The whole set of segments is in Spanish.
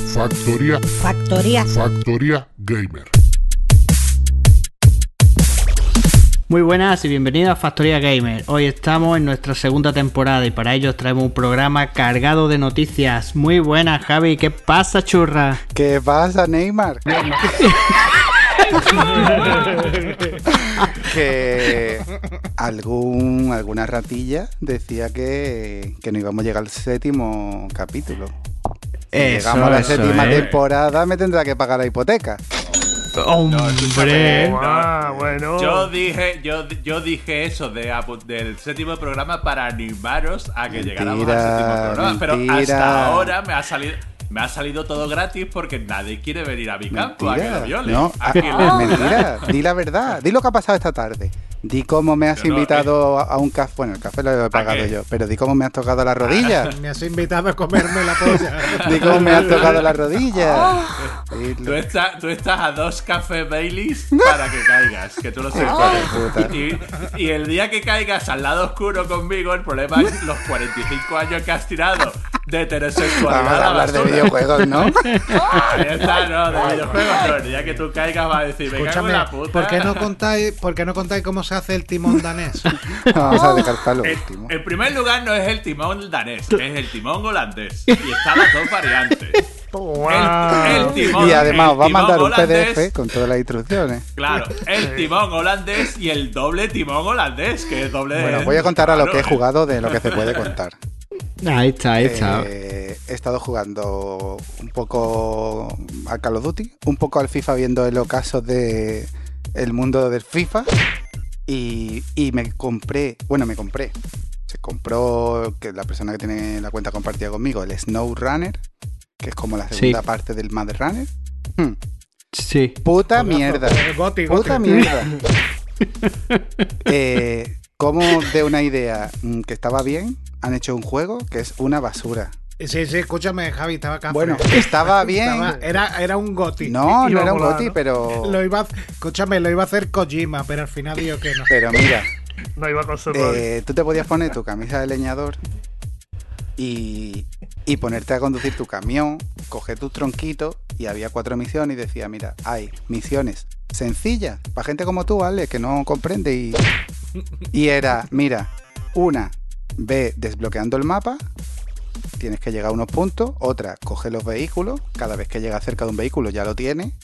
Factoría. Factor. Factoría. Factoría. Factoría Gamer. Muy buenas y bienvenidos a Factoría Gamer. Hoy estamos en nuestra segunda temporada y para ello os traemos un programa cargado de noticias. Muy buenas, Javi. ¿Qué pasa, churra? ¿Qué pasa, Neymar? que algún, alguna ratilla decía que, que no íbamos a llegar al séptimo capítulo. Eso, llegamos a la eso, séptima eh. temporada, me tendrá que pagar la hipoteca. ¡Hombre! Ah, bueno. Yo dije, yo, yo dije eso de, del séptimo programa para animaros a que llegáramos al séptimo programa. Pero mentira. hasta ahora me ha salido. Me ha salido todo gratis porque nadie quiere venir a mi campo a que lo Mentira. viole. No, A ah, que lo- mentira. Di la verdad. Di lo que ha pasado esta tarde. Di cómo me has Yo no, invitado a- a un café. Bueno, el café lo he pagado yo. Pero di cómo me has tocado la rodilla. Me has invitado a comerme la polla. Di cómo me has tocado la rodilla. Di Tú estás, tú estás a dos cafés Baileys para que caigas, que tú lo sepas. puta. Y, y el día que caigas al lado oscuro conmigo, el problema es los 45 años que has tirado de heterosexualidad Vamos a a la hablar de videojuegos, ¿no? Ahí está, no, de videojuegos no. El día que tú caigas va a decir, me cago en Escúchame, la puta. ¿por qué no contáis, por qué no contáis cómo se hace el timón danés? Vamos a dejar para lo En, último. en primer lugar no es el timón danés, es el timón holandés. Y están las dos variantes. El, el timón, Y además el va a mandar un holandés, PDF con todas las instrucciones. Claro, el timón holandés y el doble timón holandés, que es doble Bueno, voy a contar a lo que he jugado de lo que se puede contar. Ahí está, ahí está. Eh, he estado jugando un poco al Call of Duty, un poco al FIFA viendo el ocaso de el mundo del FIFA y, y me compré, bueno, me compré, se compró que la persona que tiene la cuenta compartida conmigo, el Snow Runner, que es como la Sí. segunda parte del Mad Runner. Hmm, Sí. puta mierda. Goti, Puta mierda. eh, como de una idea mm, que estaba bien, han hecho un juego que es una basura. Sí, sí, escúchame, Javi, estaba acá. Bueno, estaba bien. era, era un goti. No, no era un goti, pero. Lo iba a, escúchame, lo iba a hacer Kojima, pero al final digo que no. Pero mira, No iba con su eh, tú te podías poner tu camisa de leñador y, y ponerte a conducir tu camión, coger tus tronquitos y había cuatro misiones y decía, mira, hay misiones sencillas para gente como tú, ¿vale? Que no comprende y, y era, mira, una, ve desbloqueando el mapa, tienes que llegar a unos puntos, otra, coge los vehículos, cada vez que llega cerca de un vehículo ya lo tiene,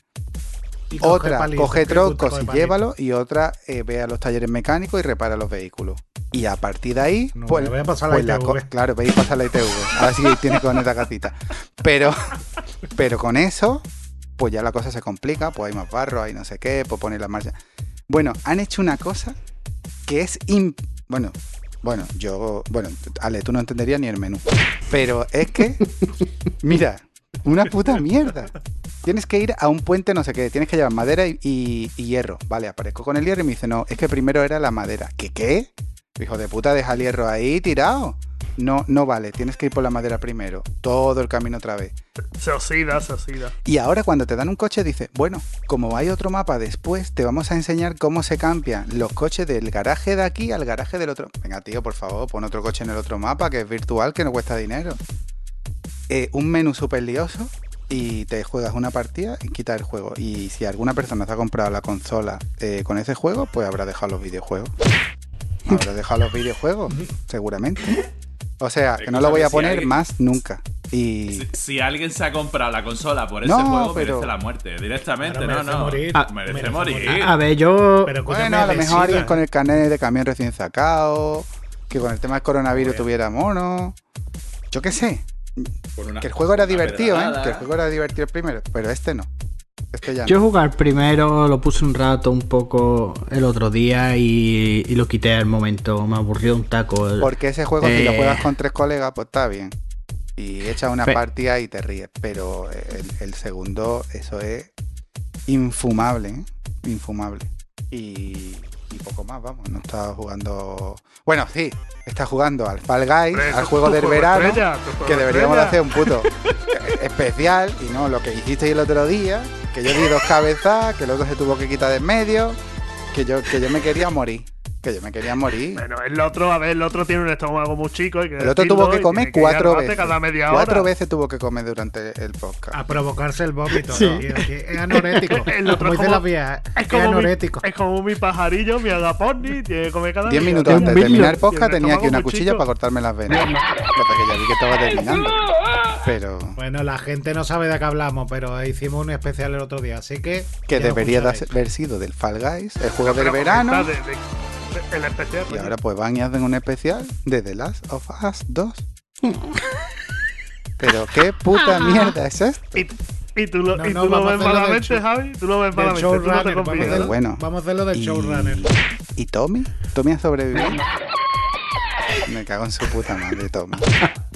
Y otra, coge troncos y llévalo. Y otra, eh, ve a los talleres mecánicos y repara los vehículos. Y a partir de ahí, No, pues, voy a pasar la pues ITV. claro, veis pasar la ITV. Así tienes que poner la gatita. Pero, pero con eso, pues ya la cosa se complica. Pues hay más barro, hay no sé qué, pues poner la marcha. Bueno, han hecho una cosa que es. Bueno, bueno, yo. Bueno, Ale, tú no entenderías ni el menú. Pero es que. Mira, una puta mierda. Tienes que ir a un puente, no sé qué. Tienes que llevar madera y, hierro. Vale, aparezco con el hierro y me dice, no, es que primero era la madera. ¿Qué qué? Hijo de puta, deja el hierro ahí tirado. No, no vale, tienes que ir por la madera primero. Todo el camino otra vez. Se oxida, se oxida. Y ahora cuando te dan un coche dice, bueno, como hay otro mapa después, te vamos a enseñar cómo se cambian los coches del garaje de aquí al garaje del otro. Venga, tío, por favor, pon otro coche en el otro mapa, que es virtual, que no cuesta dinero. Eh, un menú súper lioso y te juegas una partida y quitas el juego. Y si alguna persona se ha comprado la consola eh, con ese juego, pues habrá dejado los videojuegos. Habrá dejado los videojuegos, seguramente. O sea, que no lo voy a si poner alguien- más nunca. Y Si, si alguien se ha comprado la consola por ese No, juego, pero- merece la muerte. Directamente, no, merece no. morir. Ah, merece, merece morir. morir. A ver, yo. Pero Bueno, a lo mejor alguien con el carnet de camión recién sacado, que con el tema del coronavirus tuviera mono. Yo qué sé. Una- Que el juego era divertido, ¿eh? Que el juego era divertido el primero, pero este no. Yo jugar primero, lo puse un rato, un poco el otro día y, y lo quité al momento. Me aburrió un taco. el- Porque ese juego, si lo Eh. juegas con tres colegas, pues está bien. Y echas una partida y te ríes. Pero el, el segundo, eso es infumable, ¿eh? Infumable. Y, y poco más, vamos. No está jugando. Bueno, sí, está jugando al Fall Guys, al juego del verano. estrella, que deberíamos de hacer un puto especial y no lo que hicisteis el otro día, que yo di dos cabezas, que luego se tuvo que quitar de en medio, que yo, que yo me quería morir. Que yo me quería morir. Bueno, el otro, a ver, el otro tiene un estómago muy chico. hay que El otro tuvo que y comer que cuatro veces. Cada media Cuatro hora. veces tuvo que comer durante el podcast. A provocarse el vómito. Sí. ¿no? Es anorético. El otro Como es como- la vía, Es es como, mi, anorético. es como mi pajarillo, mi agaponni, tiene que comer cada Diez minutos antes de terminar el podcast tenía aquí una cuchilla chico. para cortarme las venas. Lo que ya vi que estaba terminando. Pero Bueno, la gente no sabe de qué hablamos, pero hicimos un especial el otro día, así que. que debería de haber sido del Fall Guys, el juego del verano. de- de- el especial. Y coño. ahora pues van y hacen un especial de The Last of Us 2. Pero qué puta mierda es esto. Y, y tú lo, No, y no, tú lo ves malamente, Javi. Tú lo ves malamente. Tú no showrunner, vamos, a Bueno. vamos a hacerlo del Y- showrunner. ¿Y Tommy? ¿Tommy ha sobrevivido? Me cago en su puta madre, Tommy. No,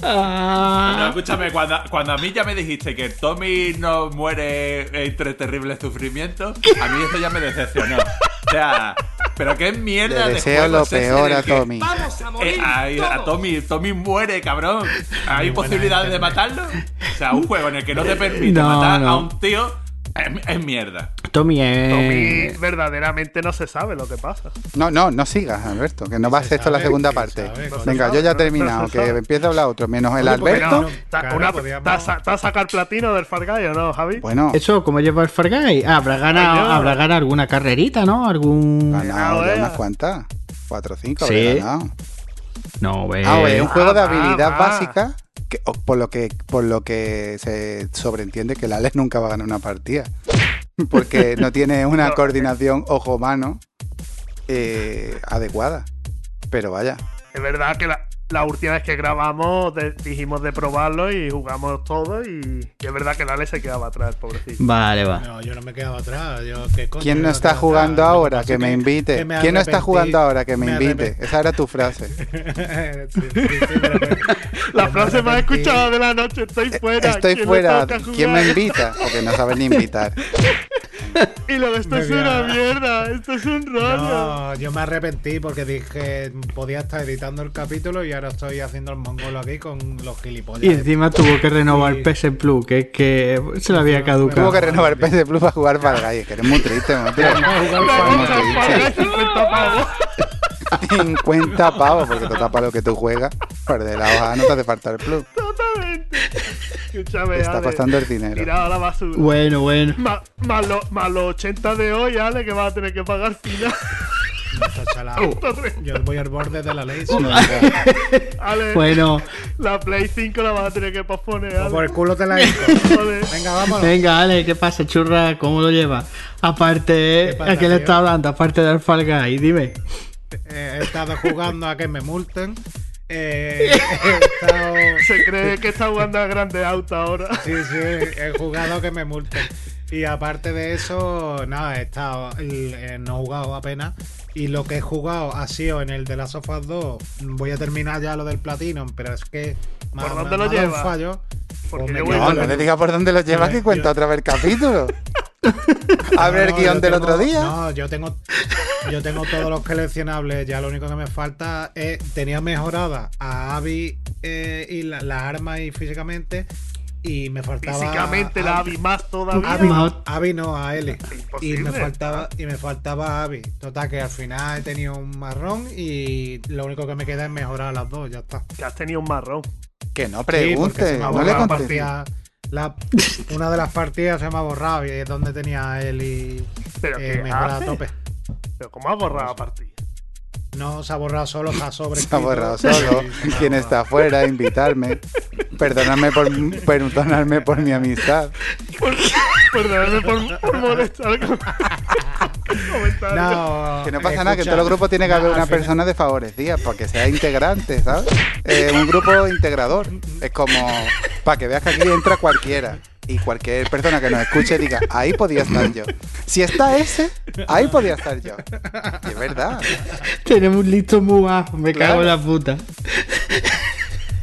Ah, escúchame, cuando, cuando a mí ya me dijiste que Tommy no muere entre terribles sufrimientos, a mí eso ya me decepcionó. O sea, pero qué mierda Le de deseo juego lo peor en el a que, Tommy. eh, ay, a Tommy, Tommy muere, cabrón. ¿Hay posibilidades de matarlo? O sea, un juego en el que no te permite No, matar a un tío es, es mierda. Tommy es. Tommy verdaderamente no se sabe lo que pasa. No, no, no sigas, Alberto, que no va a Se ser esto la segunda parte. sabe, Venga, sabe, yo ya he terminado, que empieza a hablar otro, menos el Alberto. ¿Te has sacado el platino del Far Cry o no, Javi? Bueno, Eso, ¿cómo lleva el Far Guy? Ah, habrá ganado, habrá alguna carrerita, ¿no? Algún. ganado ganado, ya eh. unas cuantas. Cuatro o cinco, Sí. habré ganado. No. Ah, güey, es un juego de va, habilidad básica que, por lo que por lo que se sobreentiende que el Alex nunca va a ganar una partida. Porque no tiene una No. coordinación ojo-mano eh, adecuada. Pero vaya, Es verdad que la, la última vez que grabamos de- dijimos de probarlo y jugamos todo y, y es verdad que el Ale se quedaba atrás, pobrecito. Vale, va. No, yo no me quedaba atrás. Yo, ¿qué coño ¿quién no está jugando atrás? Ahora? Que me invite. que me ¿Quién no está jugando ahora? Que me me invite. Esa era tu frase. Sí, sí, sí, pero que- La frase más escuchada de la noche, estoy fuera. Eh, Estoy ¿quién fuera. ¿Quién me invita? Porque no sabes ni invitar. Y luego, esto Me es una mierda, esto es un rollo. No, yo me arrepentí porque dije podía estar editando el capítulo y ahora estoy haciendo el mongolo aquí con los gilipollas. Y encima tuvo que renovar Sí. PS Plus, que es que se le había caducado. Tuvo que renovar PS Plus para jugar para Guys, que eres muy triste, pagar triste. 50 pavos. 50 pavos, porque total para lo que tú juegas, pero de la hoja no te hace falta el plus. Totalmente. Escúchame, Te está Ale, pasando el dinero. Tirado a la basura. Bueno, bueno. Más, más, lo- más los 80 de hoy, Ale, que vas a tener que pagar final. Yo voy al borde de la ley. Ale, Bueno, la Play 5 la vas a tener que posponer, Pues Por el culo te la. Venga, vámonos. venga, Ale, ¿qué pasa, churra? ¿Cómo lo llevas? Aparte, ¿Qué pasa, ¿a qué le está hablando? Aparte del Fall Guy, dime. Eh, he estado jugando a que me multen. Eh, he estado. Se cree que está jugando a grande auto ahora. Sí, sí, he jugado a que me multen. Y aparte de eso, nada, he estado. eh, no he jugado apenas. Y lo que he jugado ha sido en el de las Us 2. Voy a terminar ya lo del Platinum, pero es que. ¿Por dónde lo lleva? fallo. Porque Pues yo voy No, no el- le digas por dónde lo llevas que cuenta yo- otra vez el capítulo. Abre el No, guion yo del tengo- otro día. No, yo tengo, yo tengo todos los coleccionables. Ya lo único que me falta es. Tenía mejorada a Abby eh, y la- las armas y físicamente. Y me faltaba. Físicamente la vi más todavía. Abby, Abby no, a Eli. Y me faltaba, y me faltaba Abby. Total, que al final he tenido un marrón y lo único que me queda es mejorar a las dos, ya está. Que has tenido un marrón. Que no pregunte, ha no le partida- la- una de las partidas se me ha borrado y es donde tenía a Eli ¿Pero eh, qué a tope. Pero ¿cómo has borrado la partida? No se ha borrado solo, se ha sobre. Se ha borrado solo. Quien está afuera, invitarme. Perdonadme por, perdonadme por mi amistad. Perdóname por, por molestar. No, Que no pasa nada, que en todos los grupos tiene que no, haber una persona desfavorecida para que sea integrante, ¿sabes? Eh, un grupo integrador. Es como para que veas que aquí entra cualquiera. Y cualquier persona que nos escuche diga, ahí podía estar yo. Si está ese, ahí podía estar yo. Y es verdad. Tenemos un listo muy bajo, me Claro. cago en la puta.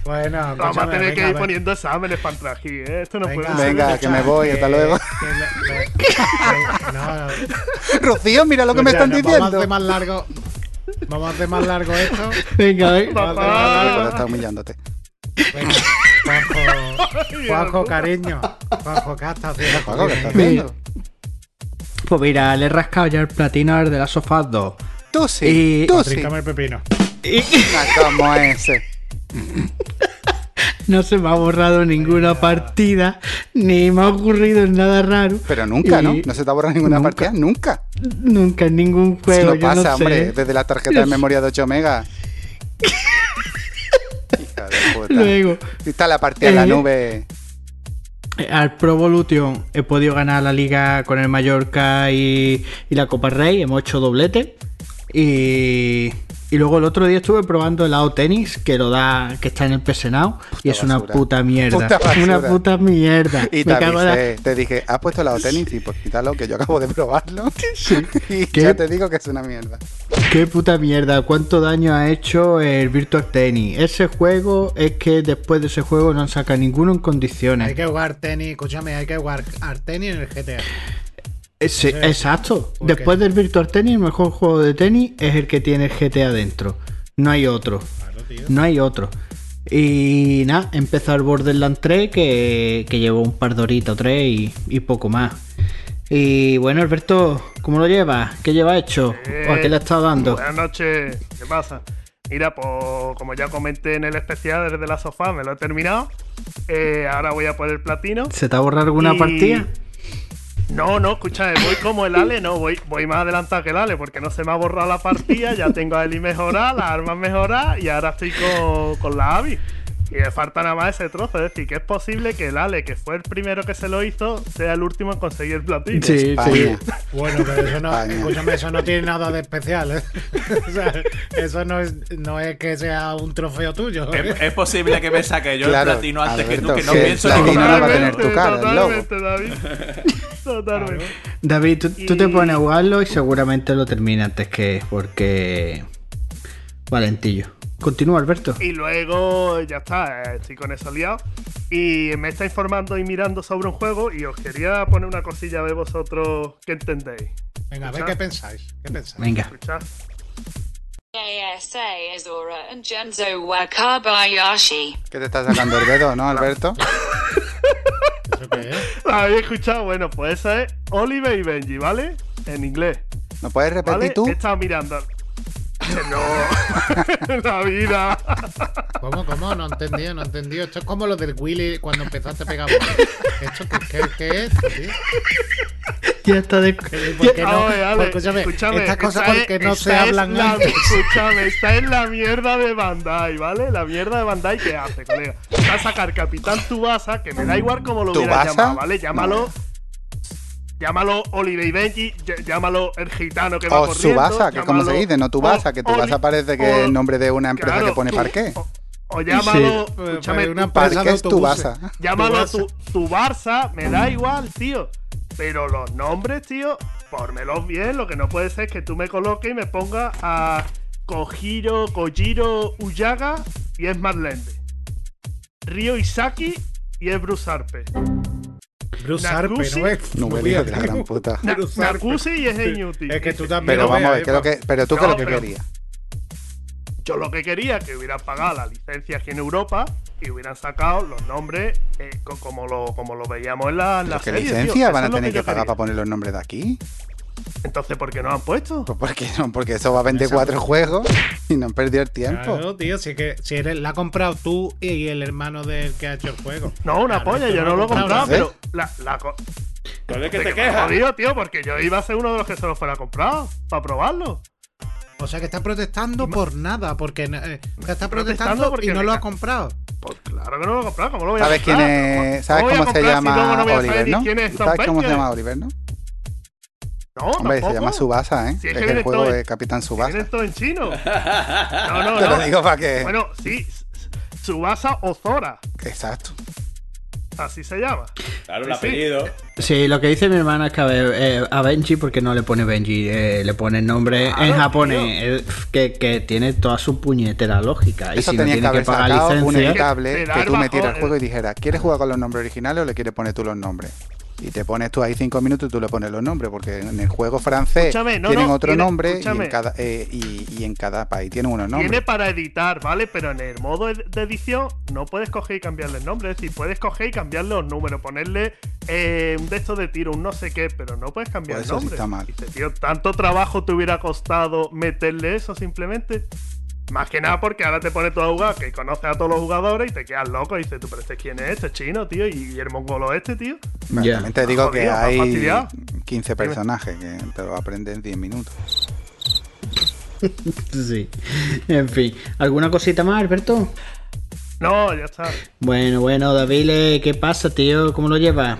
Bueno, Vamos a tener que ir ve- poniendo exámenes para entrar aquí, ¿eh? Esto no venga, puede ser. Venga, que me voy, hasta luego. no, Rocío, mira lo que me están no, Vamos a diciendo. hacer más largo. Vamos a hacer más largo esto. Venga, venga. Vamos a hacer más Papá. largo. Cuando está humillándote. Venga, Juanjo, Juanjo, cariño. Juanjo, ¿qué estás haciendo? Juanjo, ¿qué estás haciendo? Pues mira, le he rascado ya el platino al de las sofás 2. Tú sí, Y- tú sí. El pepino. Y No, como ese. no se me ha borrado ninguna partida, ni me ha ocurrido nada raro. Pero nunca, ¿no? Y- No se te ha borrado ninguna Nunca. partida, nunca. Nunca en ningún Si juego. no yo pasa, no sé. hombre, desde la tarjeta de memoria de 8 megas. Hija de puta. Luego, Está la partida en la Eh, nube. al Pro Evolution he podido ganar la liga con el Mallorca y, y la Copa Rey. Hemos hecho doblete. Y, y luego el otro día estuve probando el AO Tennis, que lo da, que está en el PS Now, y es una puta mierda. Puta una puta mierda. Y Me te la- dije, ¿has puesto el tenis? Y pues quítalo, que yo acabo de probarlo. y ¿Qué? ya te digo que es una mierda. Qué puta mierda, cuánto daño ha hecho el Virtual Tennis. Ese juego es que después de ese juego no han sacado ninguno en condiciones. Hay que jugar tenis, escúchame, hay que jugar tenis en el GTA. Eh, sí, Ese- exacto. Después del Virtual Tennis, el mejor juego de tenis es el que tiene el GTA dentro. No hay otro. Claro. No hay otro. Y nada, empezó el Borderlands 3 que, que llevó un par de horitas o tres y, y poco más. Y bueno, Alberto, ¿cómo lo llevas? ¿Qué lleva hecho? ¿O a qué le has estado dando? Buenas noches, ¿qué pasa? Mira, pues como ya comenté en el especial desde la sofá, me lo he terminado. Eh, ahora voy a por el platino. ¿Se te ha borrado alguna Y- partida? No, no, escucha, voy como el Ale, no, voy, voy más adelantado que el Ale, porque no se me ha borrado la partida, ya tengo a Eli mejorada, las armas mejoradas y ahora estoy con, con la Abby. Y me falta nada más ese trozo, es decir, que es posible que el Ale, que fue el primero que se lo hizo, sea el último en conseguir el platino. Sí, sí. Bueno, pero eso no, escúchame, eso no tiene nada de especial, ¿eh? O sea, eso no es, no es que sea un trofeo tuyo. ¿eh? Es, es posible que me saque yo Claro, el platino antes que tú, que no que pienso en no va a tener tu cara, el logo. David. Totalmente. David, tú, tú te pones a jugarlo y seguramente lo termina antes que porque. Valentillo. Continúa, Alberto. Y luego ya está, eh, estoy con eso liado. Y me está informando y mirando sobre un juego y os quería poner una cosilla de vosotros que entendéis. Venga, a ver qué pensáis. ¿Qué pensáis? Venga. Escuchad. Que te está sacando el dedo, ¿no, Alberto? ¿Eso qué es? ¿Lo habéis escuchado? Bueno, pues eso es Oliver y Benji, ¿vale? En inglés. ¿No puedes repetir ¿Vale? tú? He estado mirando. No, la vida. ¿Cómo, cómo? No he entendido, no he entendido. Esto es como lo del Willy cuando empezaste a pegar. ¿Esto qué, qué, qué es, tío? Ya está de. ¿Por qué no? Ale, escúchame, escúchame, estas cosas esta porque es- no esta se es hablan la- antes. Escúchame, está en la mierda de Bandai, ¿vale? La mierda de Bandai que hace, colega. Va a sacar Capitán Tubasa, que me da igual como lo hubieras ¿Tubasa? llamado, ¿vale? Llámalo. Llámalo Oliver y Benji, ll- llámalo el gitano que va O corriendo. Subasa, que como se dice, no Tubasa, O- que Tubasa parece que o- es el nombre de una empresa claro, que pone parqué. O, o llámalo, Sí. escúchame, Una Parqué es. Tubasa. Llámalo Tu tu, tu Barça, me da igual, tío. Pero los nombres, tío, pórmelos bien. Lo que no puede ser es que tú me coloques y me pongas a Kojiro, Kojiro Uyaga y es Marlende. Ryo Isaki y es Bruce Harper. Bruce Nakusi. ¿no es? No de la gran puta. Na-. Nakusi y es Enyuti. Es que tú también Pero vamos a ver, ¿qué es lo que, pero tú qué es lo que pero- querías. Yo lo que quería que hubieran pagado la licencia aquí en Europa y hubieran sacado los nombres eh, co- como, lo, como lo veíamos en la, en la ¿Pero ¿Qué serie, tío. licencia Eso van a tener que pagar quería. para poner los nombres de aquí? Entonces, ¿por qué no han puesto? Pues porque no, porque eso va a vender cuatro juegos y no han perdido el tiempo. Claro, tío, si, es que, si eres, la has comprado tú y el hermano del que ha hecho el juego. No, una Claro, polla, yo no lo he comprado, ¿eh? pero la, la co- Pero es que te quejas. jodido, tío, porque yo iba a ser uno de los que se lo fuera a comprar para probarlo. O sea que está protestando por nada, porque eh, que está Protestando protestando porque y no me lo ha comprado. Pues claro que no lo he comprado, ¿cómo lo voy a ¿Sabes quién es? ¿Sabes cómo se si llama no Oliver, no? quién es Tom ¿Sabes cómo se llama Oliver, no? No, Hombre, se tampoco. llama Subasa, ¿eh? Si es es que el viene juego todo- de Capitán Viene Subasa. esto en chino. No, no, Te no. lo digo para que. Bueno, sí, Subasa Ozora, Exacto. así se llama. Claro, el Sí, apellido. Sí, lo que dice mi hermana es que a, eh, a Benji, porque no le pone Benji, eh, le pone el nombre Claro, en japonés, eh, que, que tiene toda su puñetera lógica. Y Eso si no tenía que tiene que haber pagar sacado un licencia. Da que el tú metieras el juego y dijeras, ¿quieres jugar con los nombres originales o le quieres poner tú los nombres? Y te pones tú ahí cinco minutos y tú le pones los nombres, porque en el juego francés no, tienen no, otro tiene- nombre y escúchame. en, cada, eh, y, y en cada país tienen unos nombres. Tiene para editar, ¿vale? Pero en el modo de edición no puedes coger y cambiarle el nombre. Es decir, puedes coger y cambiarle los números, ponerle eh, un de estos de tiro, un no sé qué, pero no puedes cambiar Pues el eso sí nombre. está mal. Dice, tío, ¿tanto trabajo te hubiera costado meterle eso simplemente? Más que nada porque ahora te pones todo a jugar, que conoces a todos los jugadores y te quedas loco y dices, tú, pero este quién es, este es chino, tío, y el mongolo este, tío. Bueno, Ya. También te digo que hay fastidiado. 15 personajes que te lo aprendes en 10 minutos. Sí. En fin. ¿Alguna cosita más, Alberto? No, ya está. Bueno, bueno, David, ¿qué pasa, tío? ¿Cómo lo llevas?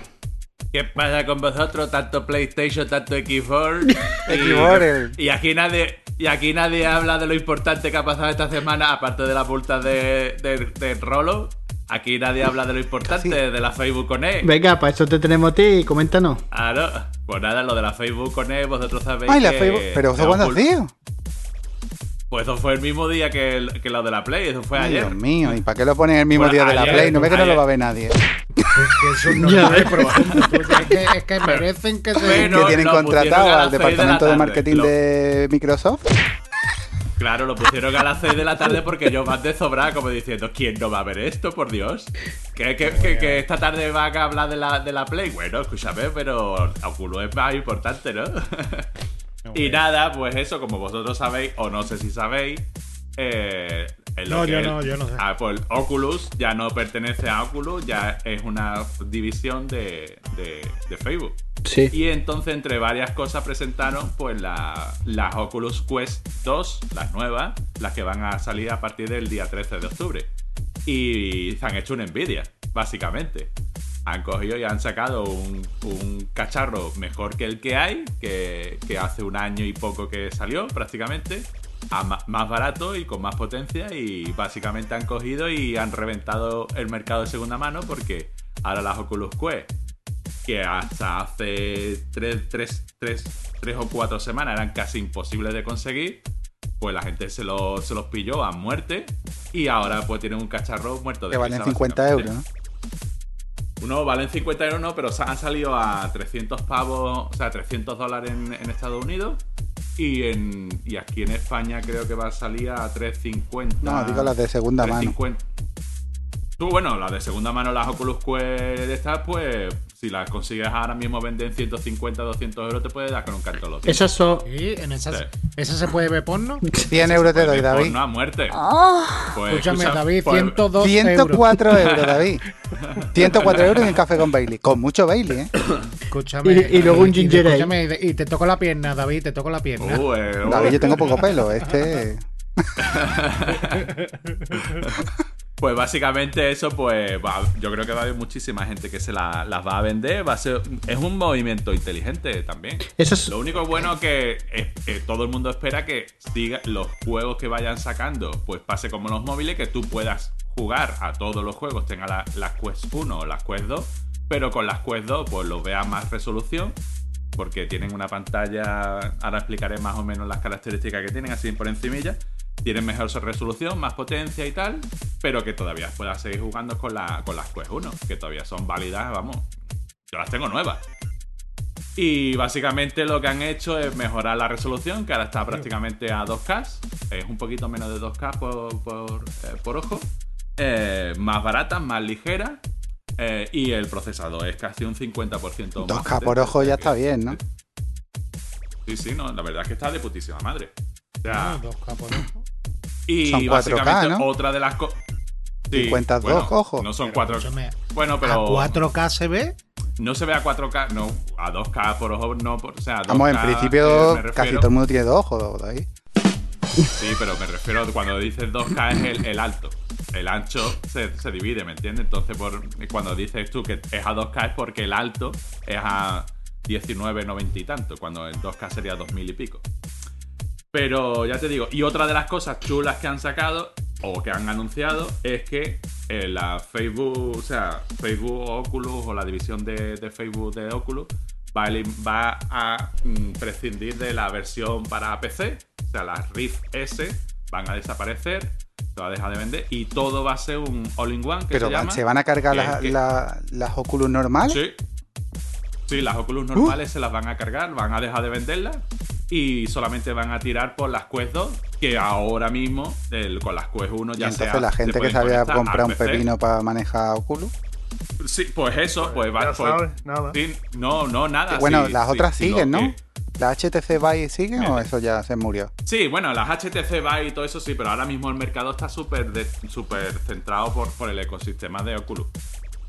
¿Qué pasa con vosotros? Tanto PlayStation, tanto Xbox. Y, y aquí nadie. Y aquí nadie habla de lo importante que ha pasado esta semana, aparte de la multa de, de, de Rolo. Aquí nadie habla de lo importante, Casi. de la Facebook con E. Venga, para eso te tenemos a ti, coméntanos. Claro. Pues nada, lo de la Facebook con E, vosotros sabéis Ay, la que Facebook. Pero eso cuándo sido? Pues eso fue el mismo día que, el- que lo de la Play, eso fue Ay, ayer. Dios mío, ¿y para qué lo ponen el mismo Bueno, día de la Play? ¿No ve que no lo va a ver nadie? Que es Ya normal ves. profundo, tú. Es que, es que merecen que se. Pero- que tienen contratado al de departamento de, marketing Lo- de Microsoft. Claro, lo pusieron a las 6 de la tarde porque yo más de sobrar, como diciendo, ¿quién no va a ver esto, por Dios? ¿Que, que, que- que esta tarde va a hablar de la, de la Play? Bueno, escúchame, pero Oculus es más importante, ¿no? y nada, pues eso, como vosotros sabéis, o no sé si sabéis, eh, No, yo es- no, yo no sé. Ah, pues Oculus ya no pertenece a Oculus, ya es una división de, de- de Facebook. Sí. Y entonces, entre varias cosas, presentaron pues la- las Oculus Quest 2, las nuevas, las que van a salir a partir del día 13 de octubre. Y se han hecho una envidia, básicamente. Han cogido y han sacado un, un cacharro mejor que el que hay, que, que hace un año y poco que salió, prácticamente. A más barato y con más potencia. Y básicamente han cogido y han reventado el mercado de segunda mano porque ahora las Oculus Quest que hasta hace 3, o 4 semanas eran casi imposibles de conseguir, pues la gente se, lo- se los pilló a muerte y ahora pues tienen un cacharro muerto de Que valen risa, 50 básicamente. euros, ¿no? Uno valen 50 euros, no, pero han salido a 300 pavos, o sea, 300 dólares en, en Estados Unidos. Y, en, y aquí en España creo que va a salir a 350. No, digo las de segunda mano. 350. Tú, bueno, las de segunda mano, las Oculus Quest de estas, pues si las consigues ahora mismo vender en 150, 200 euros, te puede dar con un canto los. Esas son. Sí, en esas, Sí. ¿esa se puede ver porno? 100 euros te doy, David. No a muerte. Pues, Escúchame, escucha, David, pues, 102 euros. 104 euros, David. 104 euros y un café con Bailey. Con mucho Bailey, ¿eh? Escúchame. Y- y luego un ginger ale. escúchame, y de- y te toco la pierna, David, te toco la pierna. Uh, eh, uh. David, yo tengo poco pelo. Este. Pues básicamente eso, pues va- yo creo que va a haber muchísima gente que se la- las va a vender. Va a ser, es un movimiento inteligente también. Esas, Lo único bueno que es que todo el mundo espera que siga los juegos que vayan sacando, pues pase como los móviles, que tú puedas jugar a todos los juegos, tenga la- las Quest 1 o las Quest 2, pero con las Quest 2 pues los vea más resolución, porque tienen una pantalla, ahora explicaré más o menos las características que tienen, así por encimilla. Tienen mejor resolución, más potencia y tal, pero que todavía puedas seguir jugando con, la, con las Quest 1, que todavía son válidas, vamos. Yo las tengo nuevas. Y básicamente lo que han hecho es mejorar la resolución, que ahora está prácticamente a 2K. Es un poquito menos de 2K por, por, eh, por ojo. Eh, más barata, más ligera. eh, y el procesador es casi un 50% más. 2K por ojo ya está bien, ¿no? Sí, sí, no, la verdad es que está de putísima madre. O sea, Ah, dos capos, ¿no? Y Son 4K, básicamente ¿no? otra de las cosas. 52, ojo. No son Pero 4K. escúchame, Bueno, pero. ¿A 4K se ve? No se ve a 4K, no, a 2K por ojo, no, por, o sea, 2K, Vamos, en eh, principio me casi todo el mundo tiene dos ojos, David. Sí, pero me refiero cuando dices 2K es el, el alto. El ancho se, se divide, ¿me entiendes? Entonces, por, cuando dices tú que es a 2K es porque el alto es a 19,90 y tanto, cuando en 2K sería 2000 y pico. Pero ya te digo, y otra de las cosas chulas que han sacado o que han anunciado es que eh, la Facebook, o sea, Facebook Oculus o la división de, de Facebook de Oculus va a, va a mm, prescindir de la versión para PC, o sea, las Rift S van a desaparecer, se va a dejar de vender y todo va a ser un all-in-one Pero se van- llama. se van a cargar las, que- la- las Oculus normales. Sí. Sí, las Oculus normales se las van a cargar, van a dejar de venderlas y solamente van a tirar por las Quest 2, que ahora mismo el- con las Quest 1 Y ya entonces sea- la gente que se había comprado un pepino para manejar Oculus. Sí, pues eso, pues va ya pues- sabes, nada. sí, no, no, nada. bueno, sí, las sí, otras sí, siguen, ¿no? que- ¿Las HTC Vive siguen o eso ya se murió? Sí, bueno, las HTC Vive y todo eso sí, pero ahora mismo el mercado está súper centrado por, por el ecosistema de Oculus.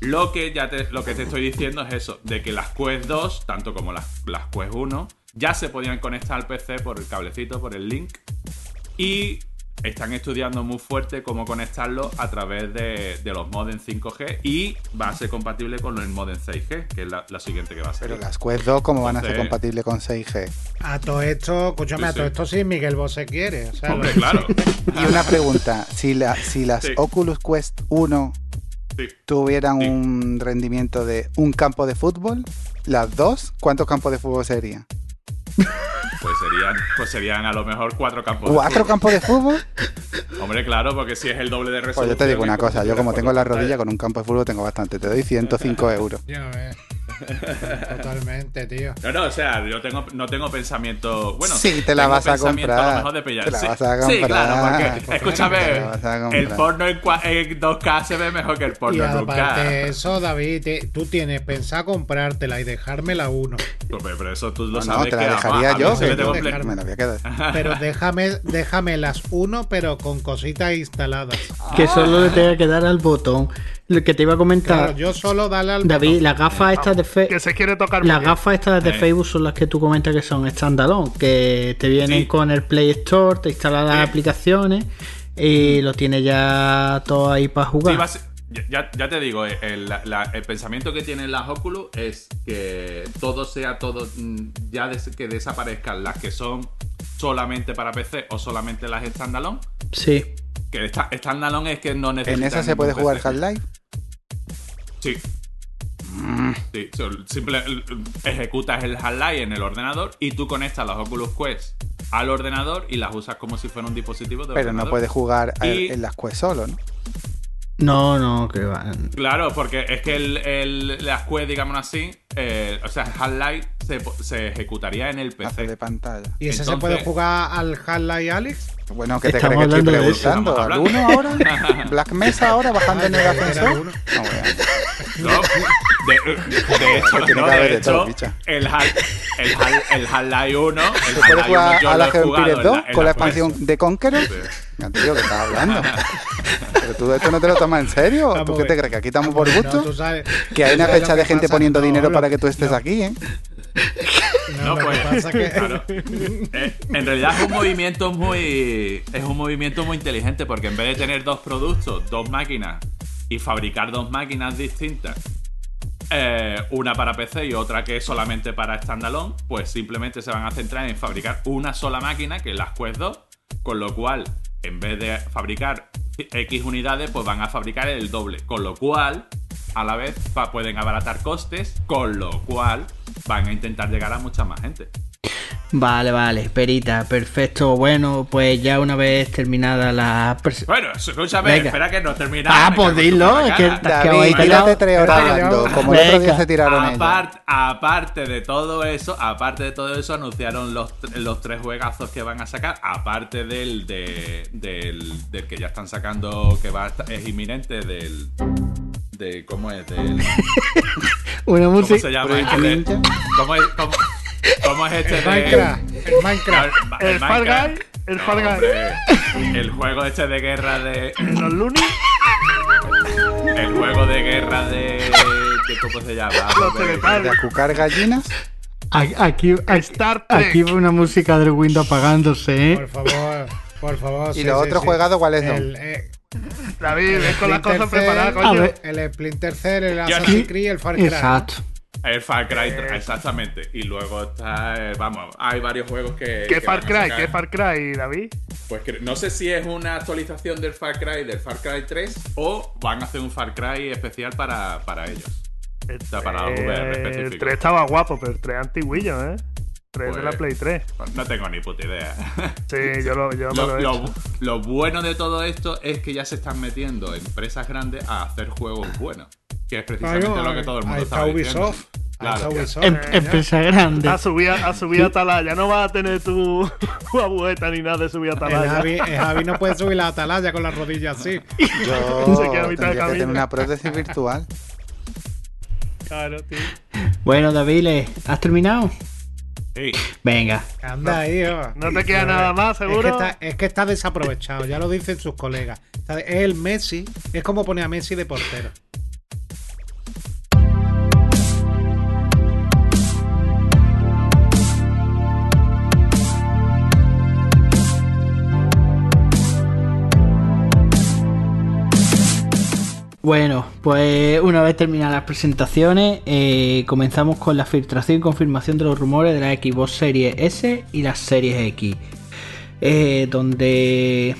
Lo que ya te, lo que te estoy diciendo es eso, de que las Quest 2, tanto como las, las Quest 1, ya se podían conectar al PC por el cablecito, por el link. Y están estudiando muy fuerte cómo conectarlo a través de, de los modem 5G y va a ser compatible con el modem 6G, que es la, la siguiente que va a ser. Pero las Quest 2, ¿cómo van a ser compatibles con 6G? A todo esto, escúchame, Sí, a todo sí. esto sí Miguel Bosé quiere. O sea, Hombre, lo- claro. Y una pregunta, si, la, si las Sí. Oculus Quest 1 Sí. tuvieran Sí. un rendimiento de un campo de fútbol, las dos, ¿cuántos campos de fútbol serían? Pues serían, pues serían a lo mejor cuatro campos. de ¿Cuatro fútbol. campos de fútbol? Hombre, claro, porque si es el doble de Pues resolución. yo te digo una cosa, yo como tengo la rodilla con un campo de fútbol tengo bastante, te doy 105 euros. Totalmente, tío. No, no, o sea, yo tengo, no tengo pensamiento. Bueno, Sí, te la tengo vas a comprar. lo mejor de pillar. Te la sí, vas a sí, comprar. claro, porque Te escúchame, la vas a comprar. el porno en, cua- en 2K se ve mejor que el Y porno en aparte 1K. de eso, David, te- tú tienes pensado comprártela y dejármela uno. Pues, pero eso tú lo No, no, sabes te que la dejaría a yo, que yo- me la voy a quedar. Pero déjame, déjame las uno, pero con cositas instaladas. Que solo le tenga que dar al botón. Lo que te iba a comentar, Claro, yo solo dale al David, las gafas estas de Que Facebook. se quiere tocar Las gafas estas de Eh. Facebook son las que tú comentas que son standalone, que te vienen Sí. con el Play Store, te instalan las Sí. aplicaciones y lo tienes ya todo ahí para jugar. Sí, ya, ya te digo, eh, el, la- la- el pensamiento que tienen las Oculus es que todo sea todo, mm, ya des- que desaparezcan las que son solamente para PC o solamente las standalone. Sí. Que esta, standalone es que no ¿En necesitan. esa se puede jugar. Half-Life? Sí. Sí, so- simple, ejecutas el Half-Life en el ordenador y tú conectas las Oculus Quest al ordenador y las usas como si fuera un dispositivo de Pero no puedes jugar Y- en las Quest solo, ¿no? No, no, que va. Claro, porque es que el, el- las Quest, digamos así, eh, o sea, Half-Life se, po- se ejecutaría en el Hace de PC. pantalla. ¿Y ese se puede jugar al Half-Life Alex? Bueno, ¿qué te Estamos crees que estoy hablando de eso. preguntando? Estamos ¿Al hablando. uno ahora? ¿Black Mesa ahora bajando en el Ah, que ascensor? uno. No, bueno. No, de, de hecho, Tiene no, que haber de hecho, el Hal- el Hal- el Half-Life 1, el ¿Se puede Half-Life 1 jugar yo a la Empires en 2 la- en con la expansión de Conqueror? Tío, ¿qué estás hablando? ¿Pero tú esto no te lo tomas en serio? ¿Tú qué te crees? ¿Que aquí estamos por No, gusto? tú sabes- Que hay una fecha de que gente pasa. poniendo No, dinero para que tú estés no, aquí, ¿eh? No, pues, pasa que claro. Eh, en realidad es un movimiento muy. Es un movimiento muy inteligente porque en vez de tener dos productos, dos máquinas y fabricar dos máquinas distintas, eh, una para PC y otra que es solamente para standalone, pues simplemente se van a centrar en fabricar una sola máquina, que es las Quest 2, con lo cual, en vez de fabricar X unidades, pues van a fabricar el doble, con lo cual, a la vez, pueden abaratar costes, con lo cual van a intentar llegar a mucha más gente. Vale, vale, perita, perfecto. Bueno, pues ya una vez terminada la Bueno, escúchame, Venga. espera que no termina. Ah, pues dilo, es que David, tírate tres horas Venga, hablando, venga. como el otro día Venga. se tiraron ellos. Aparte de todo eso, aparte de todo eso, anunciaron los, los tres juegazos que van a sacar, aparte del, de- del, del que ya están sacando, que va a estar- es inminente, del. De, ¿Cómo es? Del, una ¿Cómo música. se llama? Este. ¿Cómo es, cómo, cómo es este el de. Minecraft, el Minecraft. El Fall Minecraft. Guy, el No, Fall Guy. El juego este de guerra de. Los Looney, El juego de guerra de. de ¿Cómo se llama? los De- ¿De Teletubbies, acucar gallinas? Aquí, aquí, Star aquí una música del Windows apagándose, Por ¿eh? favor, por favor. ¿Y los otros juegados cuáles son? El, eh, David, ves con las cosas preparadas, coño. el Splinter Cell, el Assassin's Creed, el Far Cry. Exacto. El Far Cry, Eh. 3, exactamente. Y luego está. eh, vamos, hay varios juegos que. ¿Qué que Far Cry? ¿Qué Far Cry, David? Pues que- no sé si es una actualización del Far Cry, del Far Cry 3, o van a hacer un Far Cry especial para, para ellos. El, sea, para la VR el específico. 3 estaba guapo, pero el 3 antiguillo, ¿eh? 3 de la Pues- Play 3. No tengo ni puta idea. Sí, yo, lo, yo me lo Lo, he lo- hecho. lo bueno de todo esto es que ya se están metiendo empresas grandes a hacer juegos buenos. Que es precisamente lo que todo el mundo está diciendo. Ubisoft. Claro, Em- empresa grande. A subir, a subir atalaya, no vas a tener tu, tu abuela ni nada de subir El atalaya. Javi, el Javi no puede subir la atalaya con las rodillas así. Yo Se queda a mitad de tendría que camino. tener una prótesis virtual. Claro, tío. Bueno, David, ¿has terminado? Sí. Venga. Anda ahí, oh. No te queda nada más, Es que, seguro. está, es que está desaprovechado, ya lo dicen sus colegas. Es el Messi, es como poner a Messi de portero. Bueno, pues una vez terminadas las presentaciones, eh, comenzamos con la filtración y confirmación de los rumores de la Xbox Series S y las Series X. eh, donde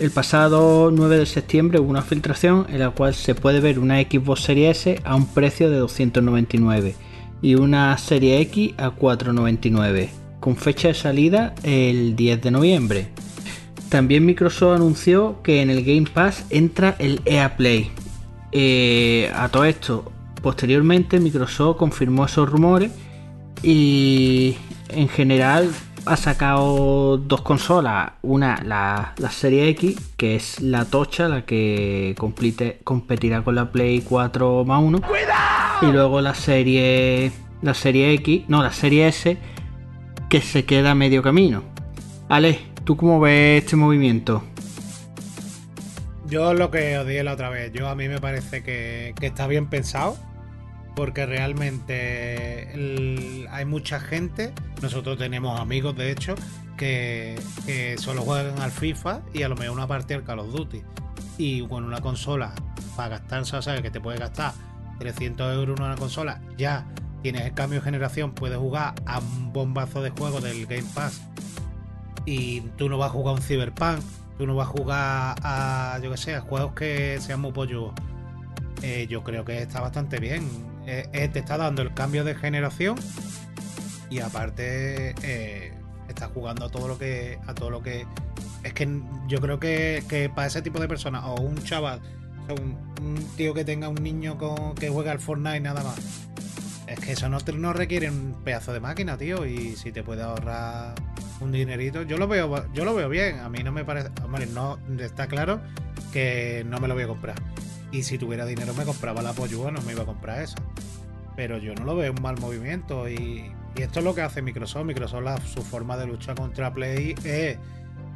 el pasado 9 de septiembre hubo una filtración en la cual se puede ver una Xbox Series S a un precio de 299 y una Serie X a 499, con fecha de salida el 10 de noviembre. También Microsoft anunció que en el Game Pass entra el EA Play. Eh, a todo esto, posteriormente Microsoft confirmó esos rumores y en general ha sacado dos consolas. Una, la, la Serie X, que es la tocha, la que complete- competirá con la Play 4 más 1. Y luego la serie, la serie X, no, la Serie S, que se queda a medio camino. Ale, ¿tú cómo ves este movimiento? Yo lo que os dije la otra vez, yo a mí me parece que, que está bien pensado, porque realmente hay mucha gente, nosotros tenemos amigos de hecho, que, solo juegan al FIFA y a lo mejor una partida al Call of Duty. Y con una consola, para gastarse, o que te puedes gastar 300 euros en una consola, ya tienes el cambio de generación, puedes jugar a un bombazo de juegos del Game Pass y tú no vas a jugar un Cyberpunk, tú no vas a jugar a, yo que sé, a juegos que sean muy polludos. Eh, yo creo que está bastante bien. Eh, eh, te está dando el cambio de generación y aparte eh, está jugando a todo lo que a todo lo que es que yo creo que, que para ese tipo de personas o un chaval o un, tío que tenga un niño con, que juega al Fortnite nada más es que eso no, no requiere un pedazo de máquina tío y si te puede ahorrar un dinerito yo lo veo yo lo veo bien a mí no me parece hombre no está claro que no me lo voy a comprar y si tuviera dinero me compraba la Poyúa, no me iba a comprar esa. Pero yo no lo veo un mal movimiento. Y, esto es lo que hace Microsoft. Microsoft, su forma de luchar contra Play es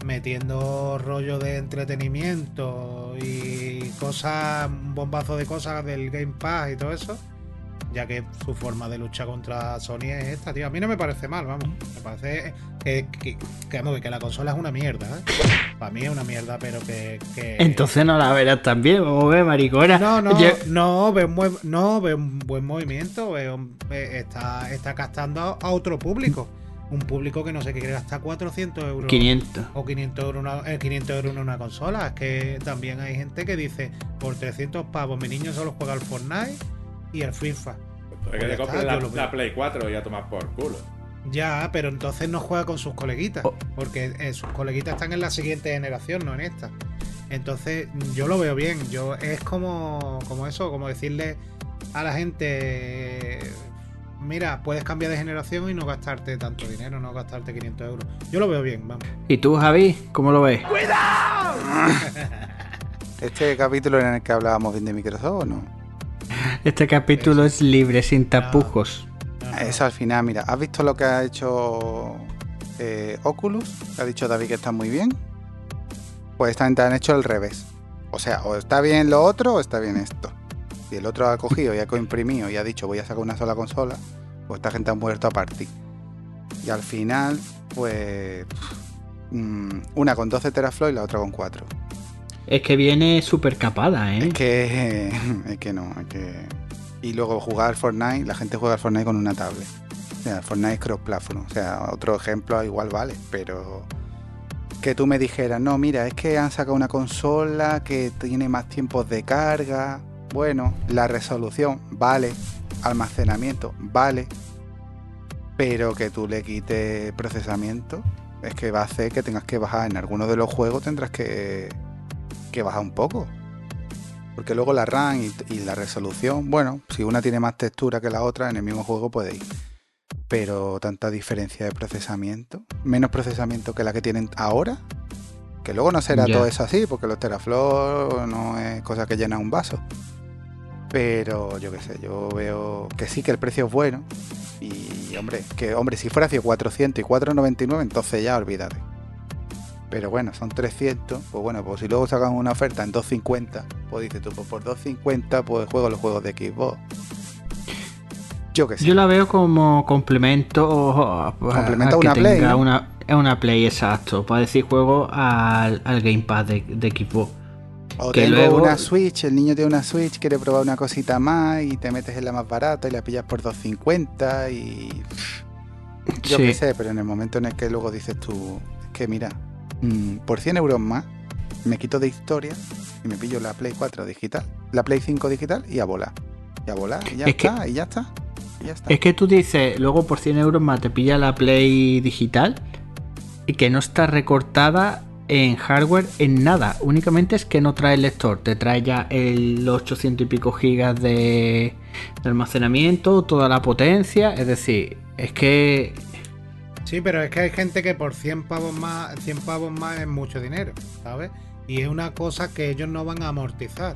metiendo rollo de entretenimiento y cosas, un bombazo de cosas del Game Pass y todo eso. Ya que su forma de lucha contra Sony es esta, tío. A mí no me parece mal, vamos. Me parece que, que, que, que la consola es una mierda, ¿eh? Para mí es una mierda, pero que. que... Entonces no la verás también, vamos a ver, maricona. No, no, Yo- no, veo un buen, no, veo un buen movimiento. veo un- está, está gastando a, a otro público. Un público que no sé qué quiere gastar 400 euros. 500. O 500 euros, una, eh, 500 euros en una consola. Es que también hay gente que dice: por 300 pavos, mi niño solo juega al Fortnite y al FIFA. Porque Pues te ya compres la, Play 4 y a tomar por culo. Ya, pero entonces no juega con sus coleguitas. Oh. Porque eh, sus coleguitas están en la siguiente generación, no en esta. Entonces, yo lo veo bien. Yo es como, como eso, como decirle a la gente. Mira, puedes cambiar de generación y no gastarte tanto dinero, no gastarte 500 euros. Yo lo veo bien, vamos. ¿Y tú, Javi, cómo lo ves? ¿Este capítulo era en el que hablábamos bien de Microsoft o no? Este capítulo es libre, sin tapujos. No. Eso al final, mira, ¿has visto lo que ha hecho eh, Oculus? Ha dicho David que está muy bien. Pues esta gente han hecho al revés. O sea, o está bien lo otro o está bien esto. Si el otro ha cogido y ha coimprimido y ha dicho voy a sacar una sola consola, pues esta gente ha muerto a partir. Y al final, pues. mm, una con 12 teraflops y la otra con 4. Es que viene súper capada, ¿eh? Es que. Es que no, es que. Y luego jugar Fortnite, la gente juega Fortnite con una tablet. O sea, Fortnite es cross-platform. O sea, otro ejemplo igual vale, pero. Que tú me dijeras, no, mira, es que han sacado una consola que tiene más tiempos de carga. Bueno, la resolución, vale. Almacenamiento, vale. Pero que tú le quites procesamiento, es que va a hacer que tengas que bajar en algunos de los juegos, tendrás que, que bajar un poco. Porque luego la RAM y, y la resolución, bueno, si una tiene más textura que la otra, en el mismo juego puede ir. Pero tanta diferencia de procesamiento, menos procesamiento que la que tienen ahora, que luego no será todo eso así, porque los teraflops no es cosa que llena un vaso. Pero yo qué sé, yo veo que sí que el precio es bueno. Y hombre, que hombre, si fuera hacia 400 y 499, entonces ya olvídate. Pero bueno, son 300, pues bueno, pues si luego sacan una oferta en 250, pues dices tú, pues por 250 pues juego los juegos de Xbox. Yo qué sé. Yo la veo como complemento. pues, Complemento a que una Play, tenga ¿no? Una, una Play, exacto. Para decir juego al, al Gamepad de, de Xbox. O que tengo luego- una Switch, el niño tiene una Switch, quiere probar una cosita más y te metes en la más barata y la pillas por 250 y... Yo Sí. qué sé, pero en el momento en el que luego dices tú, es que mira, mm, por 100 euros más me quito de historia y me pillo la Play 4 digital, la Play 5 digital y a volar. Y a volar, y ya Es que- está, y ya está. y ya está. Es que tú dices, luego por 100 euros más te pilla la Play digital y que no está recortada en hardware en nada. Únicamente es que no trae el lector. Te trae ya el, los 800 y pico gigas de, de almacenamiento, toda la potencia. Es decir, es que Sí, pero es que hay gente que por 100 pavos más, 100 pavos más es mucho dinero, ¿sabes? Y es una cosa que ellos no van a amortizar.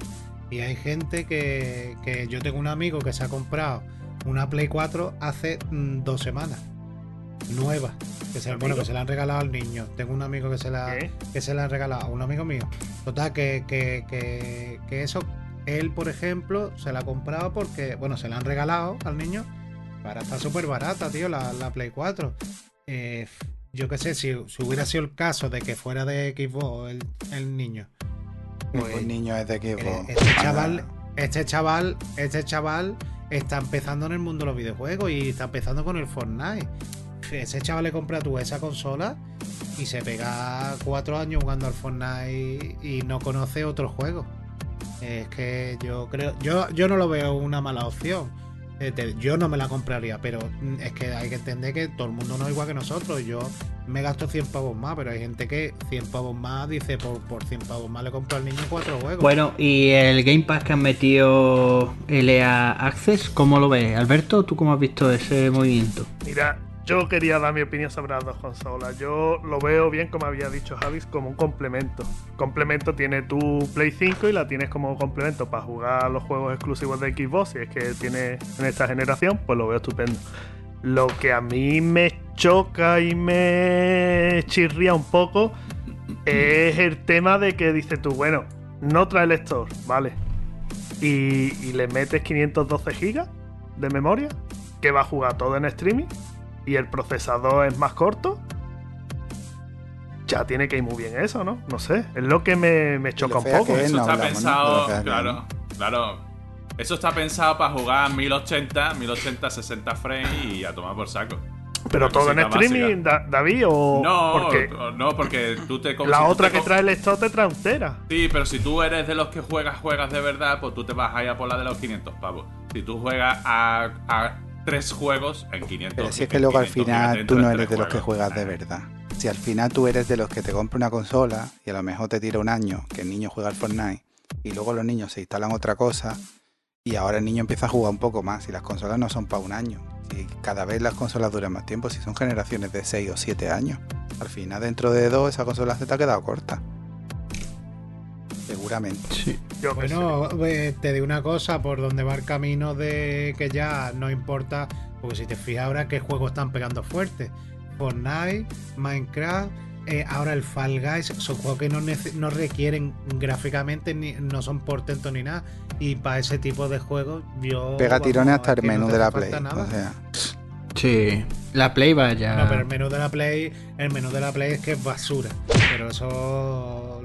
Y hay gente que, que yo tengo un amigo que se ha comprado una Play 4 hace mm, dos semanas. Nueva. Que se, bueno, que se la han regalado al niño. Tengo un amigo que se la, ¿Qué? que se la han regalado, un amigo mío. Total, que, que, que, que eso, él, por ejemplo, se la ha comprado porque, bueno, se la han regalado al niño. Ahora está súper barata, tío, la, la Play 4. Eh, yo qué sé, si, si hubiera sido el caso de que fuera de Xbox el, el niño. Ningún pues, niño es de eh, Xbox. este Ah, chaval, este chaval, este chaval está empezando en el mundo de los videojuegos y está empezando con el Fortnite. Ese chaval le compra tú esa consola y se pega cuatro años jugando al Fortnite y no conoce otro juego. Es que yo creo, yo, yo no lo veo una mala opción. Eh, te- Yo no me la compraría, pero mm, es que hay que entender que todo el mundo no es igual que nosotros. Yo me gasto 100 pavos más, pero hay gente que 100 pavos más dice por, por 100 pavos más le compro al niño cuatro juegos. Bueno, y el Game Pass que han metido LA Access, ¿cómo lo ves? Alberto, ¿tú cómo has visto ese movimiento? Mira, yo quería dar mi opinión sobre las dos consolas. Yo lo veo bien, como había dicho Javis, como un complemento. Complemento tiene tu Play 5 y la tienes como complemento para jugar los juegos exclusivos de Xbox. Si es que tiene en esta generación, pues lo veo estupendo. Lo que a mí me choca y me chirría un poco es el tema de que dices tú, bueno, no trae lector, vale. Y, le metes 512 gigas de memoria, que va a jugar todo en streaming, y el procesador es más corto. Ya tiene que ir muy bien eso, ¿no? No sé, es lo que me, me choca un poco. Eso no está pensado, claro, claro. Eso está pensado para jugar 1080, 1080, 60 frames y a tomar por saco. Pero todo en streaming, Da- David, o No, porque no, porque tú te la si otra te que trae el stock te trae un tera. Sí, pero si tú eres de los que juegas, juegas de verdad, pues tú te vas a ir a por la de los 500 pavos. Si tú juegas a, a tres juegos en 500 Pero si es que luego al 500 gigas final tú no eres de los que juegas de verdad. Si al final tú eres de los que te compra una consola y a lo mejor te tira un año que el niño juega al Fortnite y luego los niños se instalan otra cosa y ahora el niño empieza a jugar un poco más y las consolas no son para un año. Y cada vez las consolas duran más tiempo, si son generaciones de 6 o 7 años. Al final dentro de dos esa consola se te ha quedado corta. Seguramente. Sí. Yo Bueno, eh, te digo una cosa, por donde va el camino de que ya no importa, porque si te fijas ahora qué juegos están pegando fuerte. Fortnite, Minecraft, eh, ahora el Fall Guys, son juegos que no, no requieren gráficamente, ni, no son portentos ni nada. Y para ese tipo de juegos, yo... Pega vamos, tirones hasta el no menú te de la Play. O sea, Sí. La Play vaya. No, pero el menú de la Play, el menú de la Play es que es basura. Pero eso.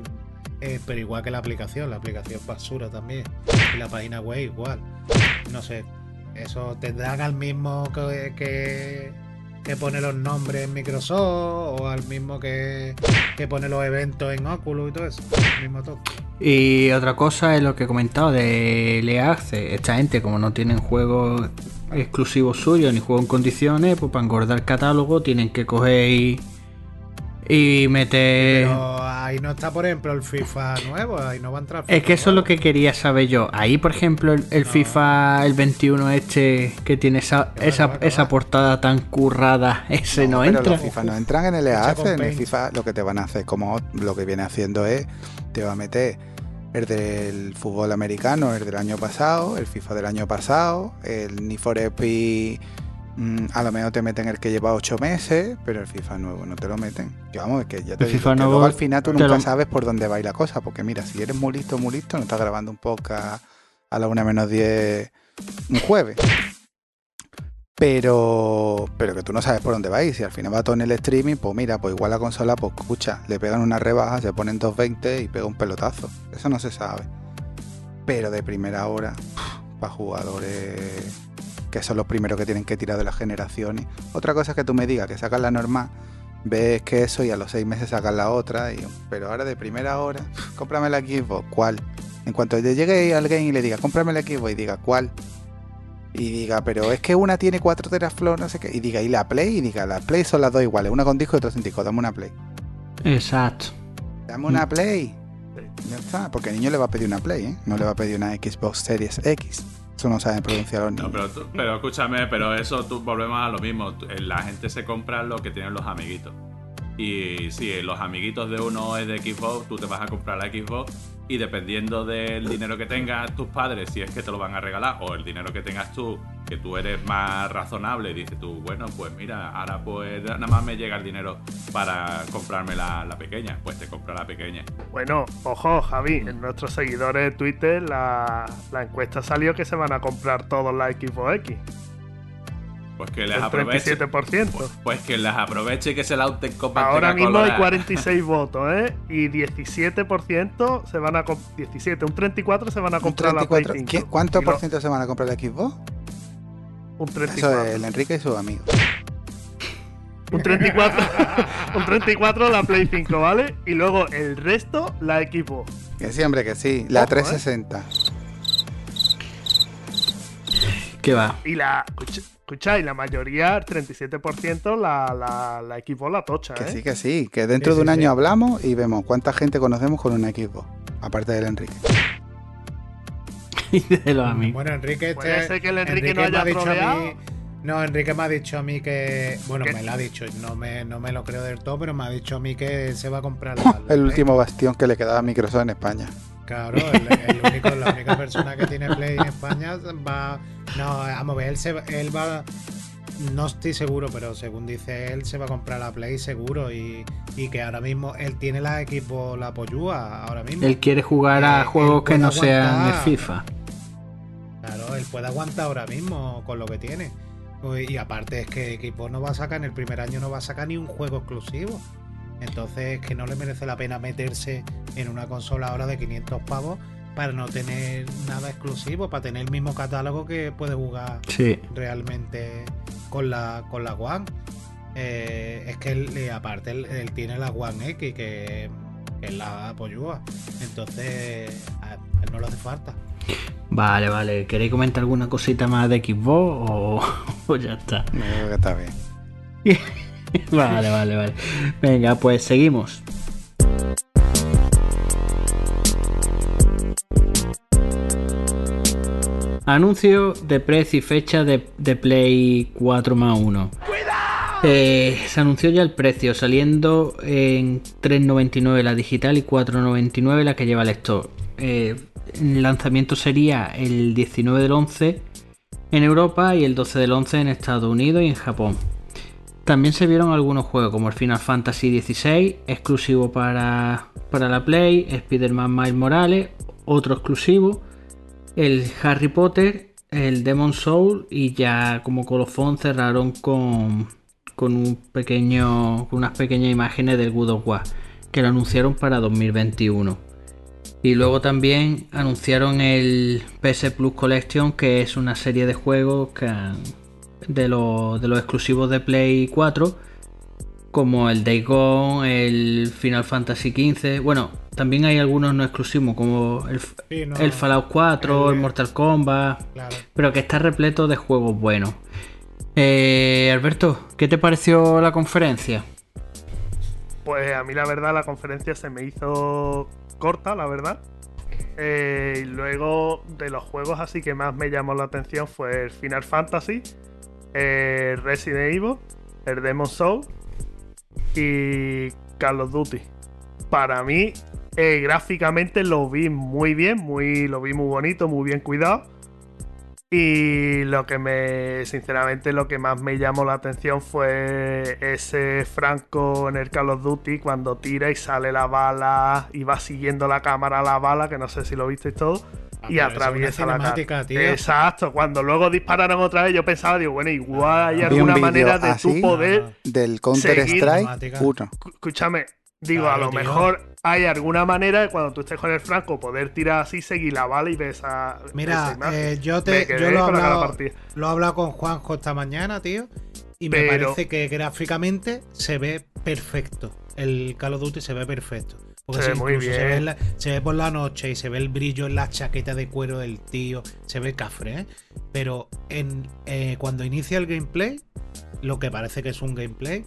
Eh, pero igual que la aplicación, la aplicación basura también. Y la página web igual. No sé. Eso tendrán al mismo que, que, que pone los nombres en Microsoft o al mismo que, que pone los eventos en Oculus y todo eso. El mismo todo. Y otra cosa es lo que he comentado de Access. Esta gente, como no tienen juegos exclusivos suyos ni juegos en condiciones, pues para engordar el catálogo tienen que coger y, y meter. Pero ahí no está, por ejemplo, el FIFA nuevo, ahí no va a entrar. Es que eso es lo que quería saber yo. Ahí, por ejemplo, el, el No. FIFA, el 21 este, que tiene esa, esa, esa portada tan currada, ese no, pero entra. los FIFA no entran en el EAC. con En el. FIFA lo que te van a hacer, como lo que viene haciendo es, te va a meter el del fútbol americano, el del año pasado, el FIFA del año pasado, el Need for Speed, a lo mejor te meten el que lleva 8 meses, pero el FIFA nuevo no te lo meten. Que vamos, es que ya te El digo, FIFA que nuevo luego al final tú nunca lo- sabes por dónde va a ir la cosa, porque mira, si eres muy listo, muy listo, no estás grabando un podcast a la 1 menos 10 un jueves. Pero, pero que tú no sabes por dónde va a ir. Si al final va todo en el streaming, pues mira, pues igual la consola, pues escucha, le pegan una rebaja, se ponen 220 y pega un pelotazo. Eso no se sabe. Pero de primera hora, para jugadores que son los primeros que tienen que tirar de las generaciones. Otra cosa es que tú me digas que sacas la normal, ves que eso y a los seis meses sacas la otra. Y, pero ahora de primera hora, cómprame la Xbox, ¿cuál? En cuanto le llegue alguien y le diga, cómprame la Xbox y diga, ¿cuál? Y diga, pero es que una tiene 4 teraflops, no sé qué. Y diga, ¿y la Play? Y diga, las Play son las dos iguales, una con disco y otra sin disco. Dame una Play. Exacto. Dame una Play. Ya está, porque el niño le va a pedir una Play, ¿eh? No le va a pedir una Xbox Series X. Eso no saben pronunciar los niños. No, pero, tú- pero escúchame, pero eso tú volvemos a lo mismo. Tú- La gente se compra lo que tienen los amiguitos. Y si los amiguitos de uno es de Xbox, tú te vas a comprar la Xbox. Y dependiendo del dinero que tengas tus padres, si es que te lo van a regalar, o el dinero que tengas tú, que tú eres más razonable, dices tú, bueno, pues mira, ahora pues nada más me llega el dinero para comprarme la, la pequeña. Pues te compra la pequeña. Bueno, ojo, Javi, en nuestros seguidores de Twitter la, la encuesta salió que se van a comprar todos la Xbox X. Pues que les El aproveche. 37%. Pues, pues que las aproveche y que se la con Ahora mismo hay colorada. 46 votos, ¿eh? Y 17% se van a comp- 17, un 34 se van a Un comprar la Play 34. 5. ¿Qué- ¿Cuánto Y lo- por ciento se van a comprar la Xbox? Un Eso 34. es el Enrique y sus amigos. Un 34, un 34 la Play 5, ¿vale? Y luego el resto la Xbox. Que sí, hombre, que sí. La Ojo, ¿eh? 360. ¿Qué va? Y la. Escucha- Escucháis, la mayoría, el 37%, la, la, la Xbox la tocha, Que ¿eh? sí, que sí. Que dentro Sí, de un sí, año sí. hablamos y vemos cuánta gente conocemos con una Xbox. Aparte del Enrique. Y de los amigos. Bueno, Enrique, este, Puede ser que el Enrique no me haya ha dicho a troleado. mí. No, Enrique me ha dicho a mí que. Bueno, ¿Qué? me lo ha dicho, no me, no me lo creo del todo, pero me ha dicho a mí que se va a comprar la. la El último bastión que le quedaba a Microsoft en España. Claro, el, el único, la única persona que tiene Play en España va. No, vamos a ver, él, se, va- él va. No estoy seguro, pero según dice él, se va a comprar la Play seguro. Y, y que ahora mismo él tiene la Xbox, la Pollúa, ahora mismo. Él quiere jugar a Eh, juegos él que no sean de. FIFA. Claro, él puede aguantar ahora mismo con lo que tiene. Y aparte es que Xbox no va a sacar, en el primer año no va a sacar ni un juego exclusivo. Entonces es que no le merece la pena meterse en una consola ahora de 500 pavos para no tener nada exclusivo, para tener el mismo catálogo que puede jugar Sí. realmente con la, con la One. Eh, es que él, aparte él, él tiene la One X, que, que es la apoyúa. Entonces a él no le hace falta. Vale, vale. ¿Queréis comentar alguna cosita más de Xbox o, o ya está? Yo creo que está bien. Vale, vale, vale. Venga, pues seguimos. Anuncio de precio y fecha de, de Play 4 más 1. Eh, se anunció ya el precio, saliendo en 3.99 la digital y 4.99 la que lleva el store. Eh, el lanzamiento sería el 19 del 11 en Europa y el 12 del 11 en Estados Unidos y en Japón. También se vieron algunos juegos como el Final Fantasy XVI, exclusivo para, para la Play, Spider-Man Miles Morales, otro exclusivo, el Harry Potter, el Demon Soul y ya como colofón cerraron con, con un pequeño, con unas pequeñas imágenes del God of War que lo anunciaron para 2021. Y luego también anunciaron el PS Plus Collection, que es una serie de juegos que han- de, los, de los exclusivos de Play 4, como el Day Gone, el Final Fantasy XV. Bueno, también hay algunos no exclusivos, como el, Sí, no, el Fallout 4, el, el- Mortal Kombat, Claro. pero que está repleto de juegos buenos. Eh, Alberto, ¿qué te pareció la conferencia? Pues a mí la verdad la conferencia se me hizo corta, la verdad. Eh, y luego de los juegos así que más me llamó la atención fue el Final Fantasy, eh, Resident Evil, el Demon Soul y Call of Duty. Para mí, eh, gráficamente lo vi muy bien, muy, lo vi muy bonito, muy bien cuidado. Y lo que me, sinceramente, lo que más me llamó la atención fue ese Franco en el Call of Duty cuando tira y sale la bala y va siguiendo la cámara la bala, que no sé si lo visteis todo, Ah, y atraviesa la cinemática, cara. tío. Exacto, cuando luego dispararon otra vez, yo pensaba, digo, bueno, igual hay alguna manera de así. tu poder. Del Counter Strike Cinemática. 1. Escu- Escúchame, digo, Claro, a lo tío. mejor hay alguna manera de cuando tú estés con el Franco poder tirar así, seguir la bala y ver esa. Mira, eh, yo, te, yo lo, he hablado, partida. lo he hablado con Juanjo esta mañana, tío. Y me parece que gráficamente se ve perfecto. El Call of Duty se ve perfecto. Porque Se ve muy Se, bien. ve en la- se ve por la noche y se ve el brillo en la chaqueta de cuero del tío. Se ve cafre, ¿eh? Pero en, eh, cuando inicia el gameplay, lo que parece que es un gameplay,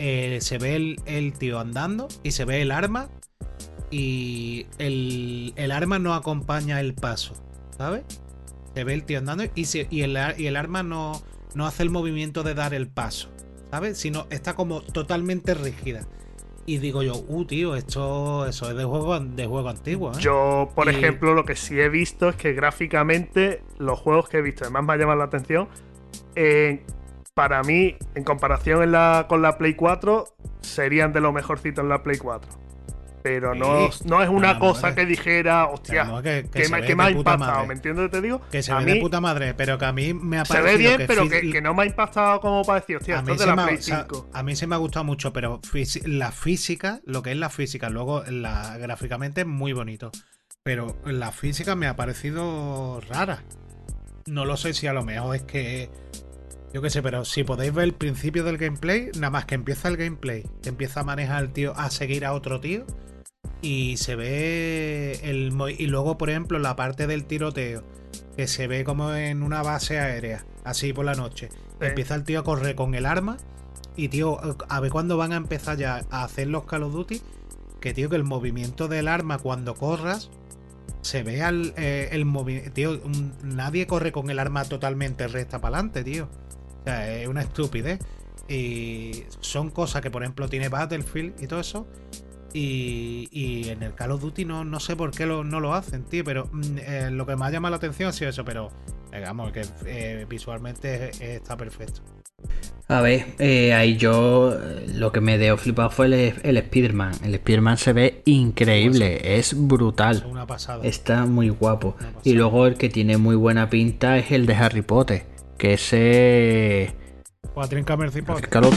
eh, se ve el, el tío andando y se ve el arma. Y el, el arma no acompaña el paso, ¿sabes? Se ve el tío andando y, se- y, el, y el arma no, no hace el movimiento de dar el paso, ¿sabes? Sino está como totalmente rígida. Y digo yo, uh, tío, esto eso es de juego, de juego antiguo, ¿eh? Yo, por Y- ejemplo, lo que sí he visto es que gráficamente los juegos que he visto, además me ha llamado la atención, eh, para mí, en comparación en la- con la Play 4, serían de lo mejorcito en la Play 4. Pero no, Sí. no es una cosa que dijera, hostia, que- que que, me, ha impactado, madre. ¿me entiendes te digo? Que se A ve mí de puta madre, pero que a mí me ha se ve parecido bien, que pero que, no me ha impactado como para decir, hostia, esto es de la me, Play o sea, 5. a mí se me ha gustado mucho, pero la física, lo que es la física, luego la gráficamente es muy bonito. Pero la física me ha parecido rara. No lo sé si a lo mejor es que. Yo qué sé, pero si podéis ver el principio del gameplay, nada más que empieza el gameplay, que empieza a manejar al tío, a seguir a otro tío. Y se ve el. Y luego, por ejemplo, la parte del tiroteo, que se ve como en una base aérea, así por la noche. Sí. Empieza el tío a correr con el arma. Y tío, a ver cuándo van a empezar ya a hacer los Call of Duty. Que tío, que el movimiento del arma cuando corras. Se ve al, eh, el movimiento. Tío, un- nadie corre con el arma totalmente recta para adelante, tío. O sea, es una estupidez. Y son cosas que, por ejemplo, tiene Battlefield y todo eso. Y, y en el Call of Duty no, no sé por qué lo- no lo hacen, tío. Pero mm, eh, lo que me ha llamado la atención ha sido eso. Pero, digamos, que eh, visualmente es- está perfecto. A ver, eh, ahí yo eh, lo que me dio flipado fue el, el Spider-Man. El Spider-Man se ve increíble, es Es brutal. una pasada. Está muy guapo. Y luego el que tiene muy buena pinta es el de Harry Potter. Que ese.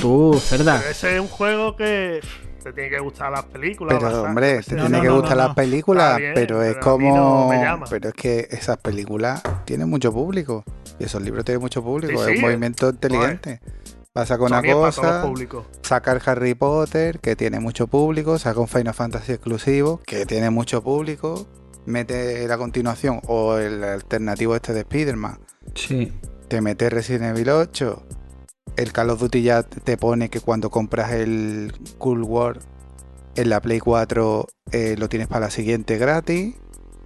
Tú, cerda. Pero ese es un juego que te tiene que gustar las películas. Pero bastante. hombre, te No, tiene no, que no, gustar no, las películas, bien, pero es pero como... pero es que esas películas tienen mucho público. Y esos libros tienen mucho público. Sí, es sí, un movimiento inteligente. Pasa con una cosa, saca el Harry Potter, que tiene mucho público, saca un Final Fantasy exclusivo, que tiene mucho público, mete la continuación o el alternativo este de Spider-Man, Sí. te mete Resident Evil 8, el Call of Duty ya te pone que cuando compras el Cool War en la Play 4 eh, lo tienes para la siguiente gratis,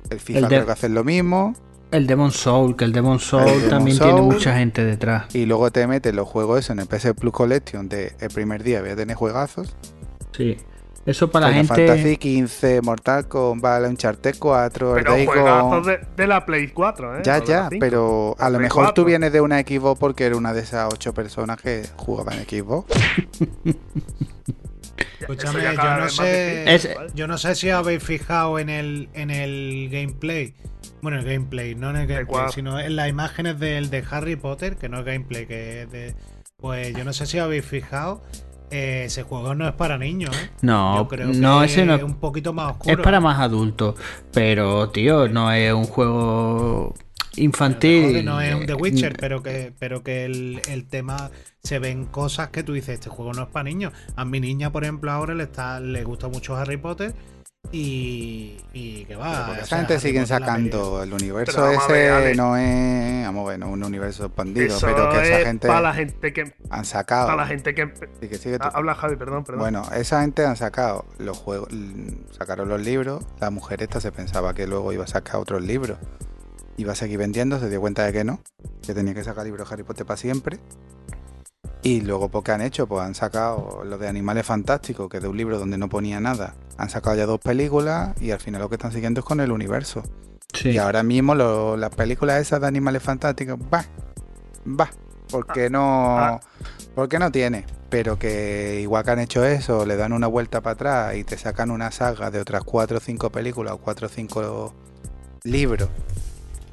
el FIFA El creo que hace lo mismo, El Demon Soul, que el Demon Soul también tiene Soul. mucha gente detrás. y luego te metes los juegos eso en el PS Plus Collection de el primer día voy a tener juegazos. Sí. Eso para la Final gente. Fantasy 15, Mortal Kombat, Uncharted 4, el Pero juegazos de, de la Play 4, ¿eh? Ya, ya, 5. pero a lo Play mejor tú 4. vienes de una Xbox porque eres una de esas ocho personas que jugaban en Xbox. Escúchame, yo no sé. difícil. Yo no sé si habéis fijado en el, en el gameplay. Bueno, el gameplay, no en el gameplay, sino en las imágenes del de Harry Potter, que no es gameplay, que es de. Pues yo no sé si habéis fijado. Eh, ese juego no es para niños, ¿eh? No, Yo creo no, que ese no es un poquito más oscuro. Es para más adultos. Pero, tío, no es un juego infantil. No es un The Witcher, Mm, pero que, pero que el, el tema se ven cosas que tú dices, este juego no es para niños. A mi niña, por ejemplo, ahora le está, le gusta mucho Harry Potter Y, y que va. Porque o esa sea, gente siguen la sacando el universo Pero vamos a ver, ese no es vamos bueno un universo expandido Eso pero que esa es gente para la gente que. han sacado Para la gente que. Sí, que sigue tú. Ah, Habla Javi, perdón, perdón. bueno esa gente han sacado los juegos l- sacaron los libros la mujer esta se pensaba que luego iba a sacar otros libros iba a seguir vendiendo se dio cuenta de que no que tenía que sacar libros de Harry Potter para siempre y luego pues ¿qué han hecho pues han sacado lo de Animales Fantásticos que de un libro donde no ponía nada han sacado ya dos películas y al final lo que están siguiendo es con el universo Sí. y ahora mismo lo- las películas esas de animales fantásticos, va, va, porque no, ah. porque no tiene. Pero que igual que han hecho eso, le dan una vuelta para atrás y te sacan una saga de otras cuatro o cinco películas o cuatro o cinco libros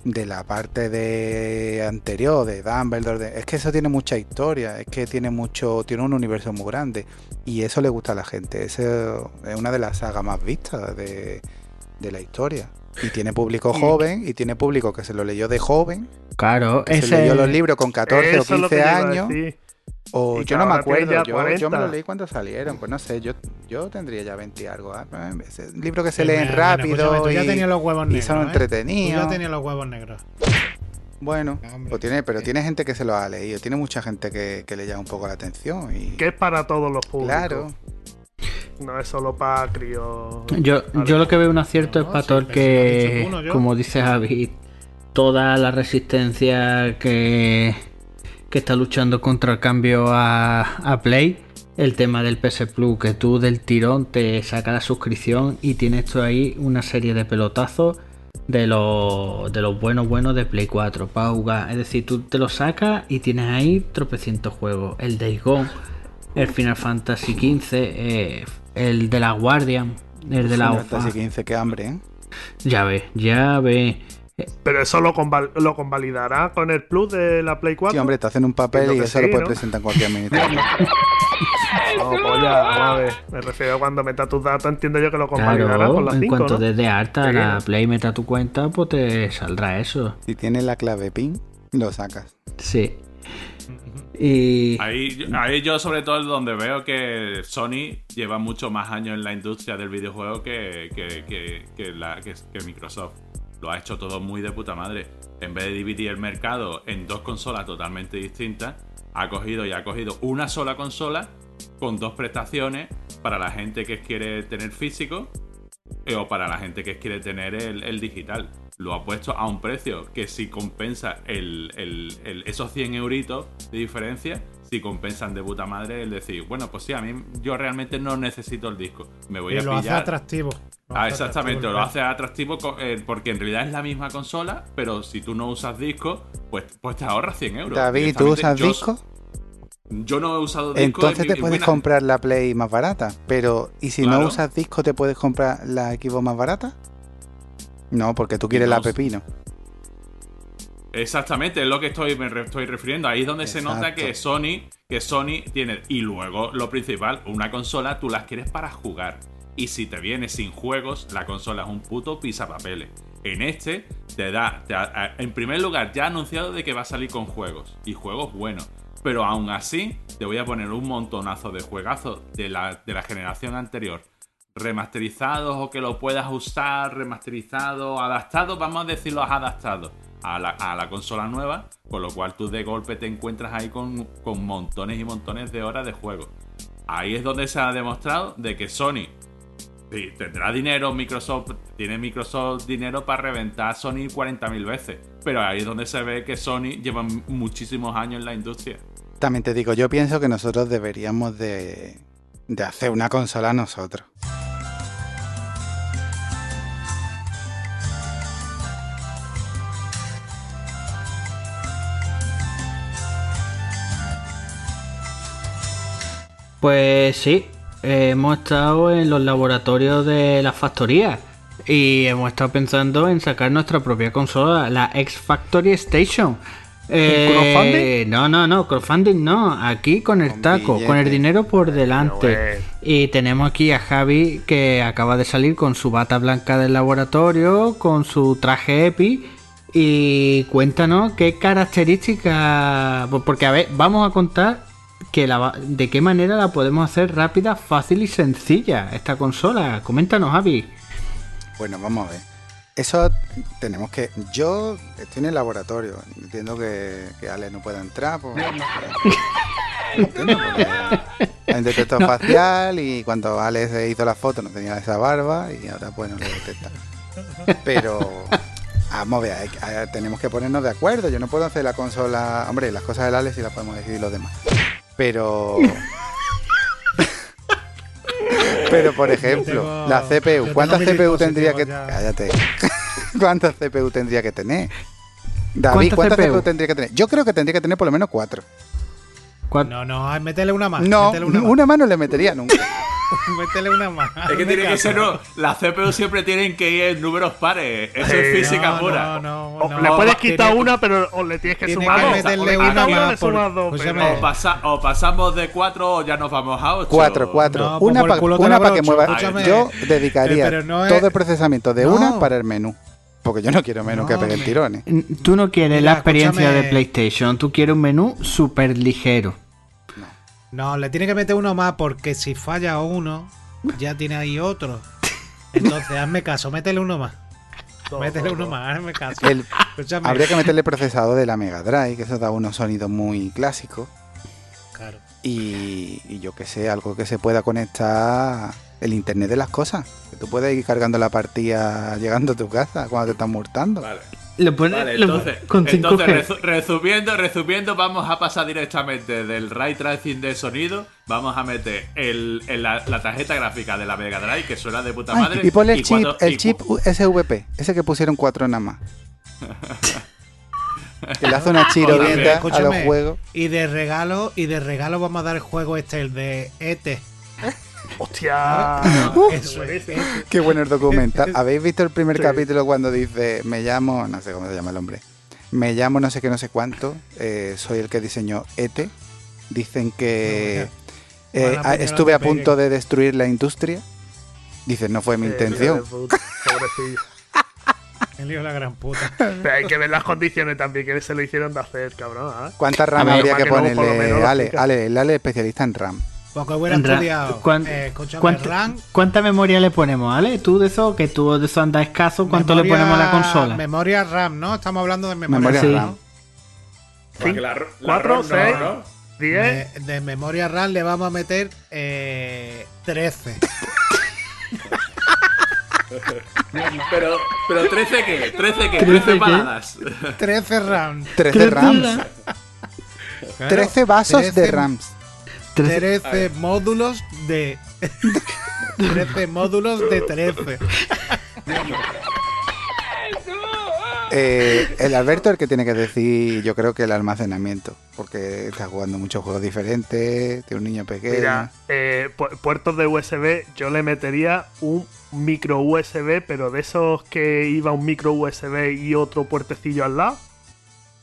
de la parte de anterior, de Dumbledore, de- es que eso tiene mucha historia, es que tiene mucho, tiene un universo muy grande y eso le gusta a la gente. Eso es una de las sagas más vistas de, de la historia. Y tiene público joven y tiene público que se lo leyó de joven, Claro, que se ese leyó los libros con 14 Eso o es lo que 15 yo iba a años. O Y yo no me acuerdo, yo, yo me 40. lo leí cuando salieron, pues no sé, yo, yo tendría ya 20 y algo. ah, Ese libro que se leen bueno, rápido tú ya y, tenías los huevos y negros. son ¿eh? entretenidos. Tú ya tenías los huevos negros. Bueno, Hombre, pues tiene, pero tiene gente que se lo ha leído, tiene mucha gente que, que le llama un poco la atención. Y, Que es para todos los públicos. claro, No es solo para críos. Yo, yo lo que veo un acierto No, es para sí, todo el que, uno como dice Javi, toda la resistencia que, que está luchando contra el cambio a, a Play, el tema del PS Plus, que tú del tirón te saca la suscripción y tienes tú ahí una serie de pelotazos de los, de los buenos buenos de Play 4 para jugar. Es decir, tú te lo sacas y tienes ahí tropecientos juegos. El Days Gone, el Final Fantasy XV, eh, el de la Guardian, el de la Final. Fantasy 15, qué hambre, ¿eh? Ya ves, ya ves. Pero eso lo, conval- lo convalidará con el Plus de la Play 4. Sí, hombre, te hacen un papel y eso sí, lo puedes ¿no? presentar en cualquier administración. No, ver. Me refiero a cuando metas tus datos, entiendo yo que lo convalidará Claro, con la en 5, cuanto ¿no? desde harta la. Play meta tu cuenta, pues te saldrá eso. si tienes la clave PIN, lo sacas. Sí. Y Ahí, ahí yo sobre todo es donde veo que Sony lleva mucho más años en la industria del videojuego que, que, que- que la, que, que Microsoft. Lo ha hecho todo muy de puta madre. En vez de dividir el mercado en dos consolas totalmente distintas, ha cogido y ha cogido una sola consola con dos prestaciones para la gente que quiere tener físico eh, o para la gente que quiere tener el, digital. Lo ha puesto a un precio que si compensa el- esos 100 euritos de diferencia, si compensan de puta madre el decir, bueno, pues sí, a mí yo realmente no necesito el disco. Me voy Y a lo hace pillar. atractivo. Lo Ah, hace exactamente, atractivo, lo ¿no? hace atractivo eh, porque en realidad es la misma consola, pero si tú no usas disco, pues, pues te ahorras 100 euros. David, ¿tú usas yo- disco? Yo no he usado disco. Entonces en te mi- en puedes buena- comprar la Play más barata. Pero, ¿y si no usas disco, te puedes comprar la Xbox más barata? No, porque tú quieres No la pepino. Exactamente, es lo que estoy, me estoy refiriendo. Ahí es donde se nota que Sony, que Sony tiene. Y luego, lo principal, una consola tú las quieres para jugar. Y si te viene sin juegos, la consola es un puto pisapapeles. En este, te da. te ha- a- en primer lugar, ya ha anunciado de que va a salir con juegos. Y juegos buenos. Pero aún así, te voy a poner un montonazo de juegazos de la, de la generación anterior. Remasterizados o que lo puedas usar, remasterizados, adaptados, vamos a decirlo adaptados a la, a la consola nueva, con lo cual tú de golpe te encuentras ahí con, con montones y montones de horas de juego. Ahí es donde se ha demostrado de que Sony tendrá dinero, Microsoft tiene Microsoft dinero para reventar a Sony 40.000 veces, pero ahí es donde se ve que Sony lleva muchísimos años en la industria. También te digo, yo pienso que nosotros deberíamos de, de hacer una consola nosotros. Pues sí, hemos estado en los laboratorios de la factoría y hemos estado pensando en sacar nuestra propia consola, la X Factory Station. Eh, crowdfunding? No, no, no, crowdfunding no, aquí con el Con taco, con el dinero por delante. bueno. Y tenemos aquí a Javi que acaba de salir con su bata blanca del laboratorio, con su traje EPI. Y cuéntanos qué características. Porque a ver, vamos a contar que la, de qué manera la podemos hacer rápida, fácil y sencilla esta consola. Coméntanos, Javi. Bueno, vamos a ver. Eso tenemos que. Yo estoy en el laboratorio. Entiendo que, que Ale no pueda entrar. Pues, entiendo, porque hay un detector facial y cuando Ale se hizo la foto no tenía esa barba y ahora pues no lo detecta. Pero. Vamos a ver, hay que- hay- tenemos que ponernos de acuerdo. Yo no puedo hacer la consola. Hombre, las cosas del Ale sí las podemos decidir los demás. Pero. Pero por ejemplo, tengo- la CPU, ¿cuántas CPU tendría que ya. Cállate. ¿Cuántas CPU tendría que tener? David, ¿Cuántas ¿cuántas CPU? CPU tendría que tener? Yo creo que tendría que tener por lo menos cuatro. ¿Cuál- No, no, métele una más. No, métele una, una mano le metería nunca. más. métele una más. Es que tiene que ser. No, las CPU siempre tienen que ir en números pares. Eso es física no, pura. No, no, O no. le puedes Tiene- quitar una, pero o le tienes que tiene sumar que meterle una más le por- sumas dos. O, pasa- o pasamos de 4 o ya nos vamos a 8. Cuatro, cuatro. No, pues una para la que mueva. Yo Eh, dedicaría no es- todo el procesamiento de No. una para el menú. Porque yo no quiero menú No, que peguen tirones. Tú no quieres Mira, la experiencia de. PlayStation, tú quieres un menú súper ligero. No, le tiene que meter uno más porque si falla uno, ya tiene ahí otro. Entonces, hazme caso, métele uno más. Dos, métele uno más, hazme caso. El- habría que meterle procesador de la Mega Drive, que eso da unos sonidos muy clásicos. Claro. Y, y yo que sé, algo que se pueda conectar el internet de las cosas. Tú puedes ir cargando la partida llegando a tu casa cuando te están multando. Vale. Lo Vale, lo- entonces, con 5G. entonces resu- resumiendo, resumiendo, vamos a pasar directamente del ray tracing de sonido, vamos a meter el, el- la, la tarjeta gráfica de la Mega Drive, que suena de puta Ay, madre. y ponle el chip, y el chip SVP, ese que pusieron cuatro nada más. que le hace una Joder, chirovienta a los juegos. Y de regalo, y de regalo vamos a dar el juego este, el de ET. Hostia. Eso es. Qué bueno el documental. ¿Habéis visto el primer Sí. capítulo cuando dice, me llamo, no sé cómo se llama el hombre, me llamo no sé qué, no sé cuánto, eh, soy el que diseñó ET? Dicen que No, eh, Van a a- poner estuve a punto de destruir la industria. Dicen, no fue mi Eh, intención. El lío de la gran puta. Pero hay que ver las condiciones también que se lo hicieron de hacer, cabrón. ¿eh? ¿Cuántas RAM habría que ponerle? Ale. Ale, el Ale es especialista en RAM. Porque hubiera ra- estudiado. ¿cuán- eh, cuánta- RAM. ¿Cuánta memoria le ponemos, Ale? Tú de eso, que tú de eso andas escaso, ¿cuánto le memoria- ponemos a la consola? Memoria RAM, ¿no? Estamos hablando de memoria, Memoria Sí. RAM. Porque la, la cuatro, ROM no, seis. ¿no? 10. De, de memoria RAM le vamos a meter eh, 13. Pero, pero 13 qué, 13 qué, 13 13 qué? paladas. 13 RAM. 13 RAMs. Claro, 13 vasos de 13 RAMs. 13 módulos de. 13 módulos de 13. Eh, el Alberto es el que tiene que decir, yo creo que el almacenamiento, porque está jugando muchos juegos diferentes, tiene un niño pequeño. Mira, eh, pu- puertos de USB, yo le metería un micro USB, pero de esos que iba un micro USB y otro puertecillo al lado,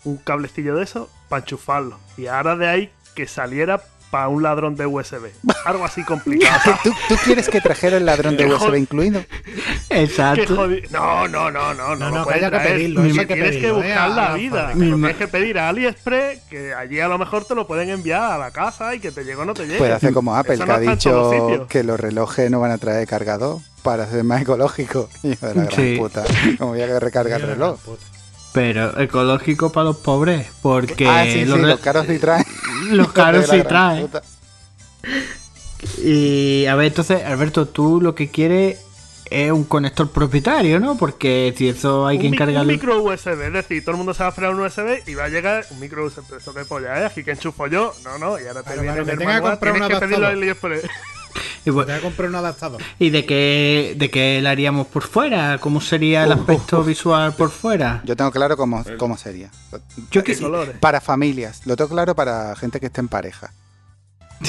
un cablecillo de eso, para enchufarlo. Y ahora de ahí que saliera para un ladrón de USB. Algo así complicado. ¿Tú, tú quieres que trajera el ladrón de USB incluido? Exacto. No, no, no, no, no. No, no, que haya que traer. pedirlo, eso hay que tienes pedirlo, que buscar la vida. Lo tienes que pedir a AliExpress, que allí a lo mejor te lo pueden enviar a la casa y que te llegue o no te llegue. Puede hacer como Apple, Eso que no ha dicho que los relojes no van a traer cargador para ser más ecológico. Hijo de la gran Sí. puta. Como voy a recargar el reloj. Pero ecológico para los pobres, porque ah, sí, los, caros sí traen. los caros sí traen. Y a ver, entonces, Alberto, tú lo que quieres es un conector propietario, ¿no? Porque si eso hay que mi- un encargarlo. micro USB, es decir, todo el mundo se va a esperar un USB y va a llegar un micro USB. Eso que polla, ¿eh? Aquí que enchufo yo. No, no, y ahora te Claro, viene claro, el que comprar tienes que pedirlo AliExpress. Y, bueno, Voy a comprar un adaptador. ¿y de qué, de qué lo haríamos por fuera? ¿Cómo sería el aspecto visual por fuera? Yo tengo claro cómo, cómo sería. Yo que ¿Qué colores? Para familias. Lo tengo claro para gente que esté en pareja.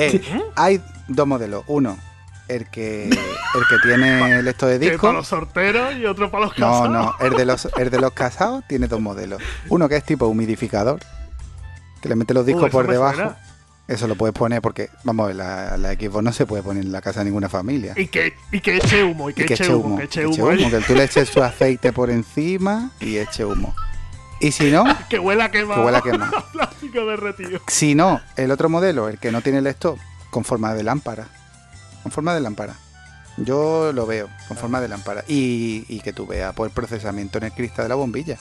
Eh, hay dos modelos. Uno, el que, el que tiene el esto de disco. para los sorteros y otro para los No, casados. no, el de los, el de los casados tiene dos modelos. Uno que es tipo humidificador, que le mete los discos Uh, por debajo. suena. Eso lo puedes poner porque, vamos a ver, la, la Xbox no se puede poner en la casa de ninguna familia. Y que, y que eche humo, y que, Y que eche humo, que eche humo. ¿eh? que tú le eches su aceite por encima y eche humo. Y si no, Que huela quemado. que huela a quemado. Plástico derretido. Si no, el otro modelo, el que no tiene lector, con forma de lámpara. Con forma de lámpara. Yo lo veo con forma de lámpara. Y, y que tú veas por el procesamiento en el cristal de la bombilla.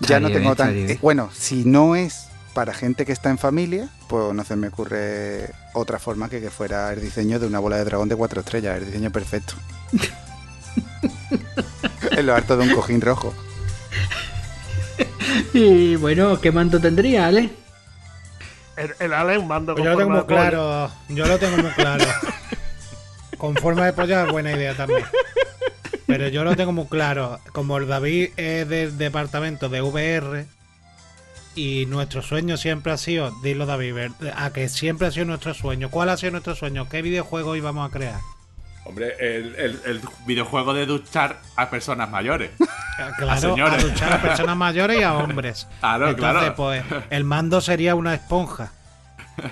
Ya no tengo tan. eh, bueno, si no es para gente que está en familia, pues no se me ocurre otra forma que que fuera el diseño de una bola de dragón de cuatro estrellas, el diseño perfecto. en lo harto de un cojín rojo. Y bueno, ¿qué mando tendría, Ale? El, el Ale es un mando Pues con yo lo tengo muy claro. Yo lo tengo muy claro. Con forma de polla es buena idea también. Pero yo lo tengo muy claro. Como el David es del departamento de VR y nuestro sueño siempre ha sido, dilo David, a que siempre ha sido nuestro sueño. ¿Cuál ha sido nuestro sueño? ¿Qué videojuego íbamos a crear? Hombre, el, el- el videojuego de duchar a personas mayores. Ah, Claro, a, señores. luchar a personas mayores y a hombres. Claro, Entonces, claro. pues, el mando sería una esponja.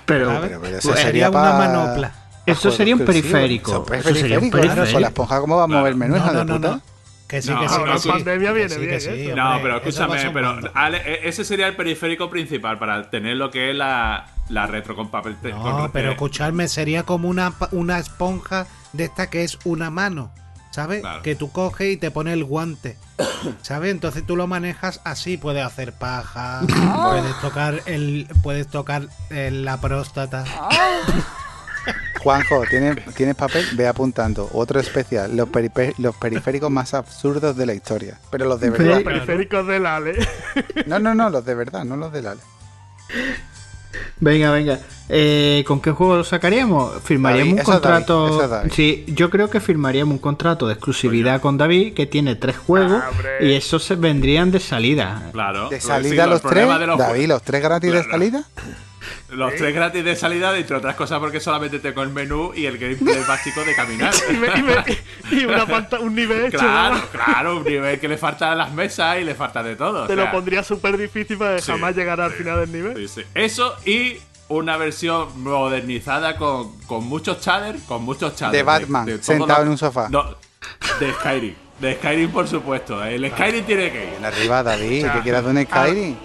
Pero, pero- pero eso Pues sería sería una pa- manopla. eso sería un periférico. Eso es Eso sería un periférico, claro. Con la esponja, ¿cómo va a mover menú, No, no, puta? no. Que sí, No, que sí, ahora que sí. pandemia viene Que sí, bien, que sí, ¿eh? No, hombre, pero escúchame, pero. Ale, e- ese sería el periférico principal para tener lo que es la, la retrocompatibilidad. No, pero escucharme, sería como una, una esponja de esta que es una mano, ¿sabes? Claro. Que tú coges y te pones el guante, ¿sabes? Entonces tú lo manejas así, puedes hacer paja, puedes tocar el, puedes tocar eh, la próstata. Juanjo, ¿tienes, ¿tienes papel? Ve apuntando. Otro especial, los, los periféricos más absurdos de la historia. Pero los de verdad. Los periféricos del Ale. No, no, no, los de verdad, no los del Ale. Venga, venga. Eh, ¿Con qué juego lo sacaríamos? Firmaríamos David, un eso es David, contrato. eso es David. sí, yo creo que firmaríamos un contrato de exclusividad con David que tiene tres juegos Ah, y esos se vendrían de salida. Claro. ¿De salida sí, los tres? problemas de los, David, ¿los tres gratis de salida? Los tres gratis de salida, entre otras cosas, porque solamente tengo el menú y el gameplay básico de caminar. y, me- y me- y una panta- un nivel hecho. Claro, claro, un nivel que le falta a las mesas y le falta de todo. o Te sea, lo pondría súper difícil para sí, jamás llegar al sí, final del nivel. sí, sí. Eso y una versión modernizada con, con muchos shaders, con muchos shaders. De Batman, sentado los- en un sofá. No, de Skyrim. De Skyrim, por supuesto. El Skyrim tiene que ir. En arriba, David, sea, ¿qué quieras de un Skyrim?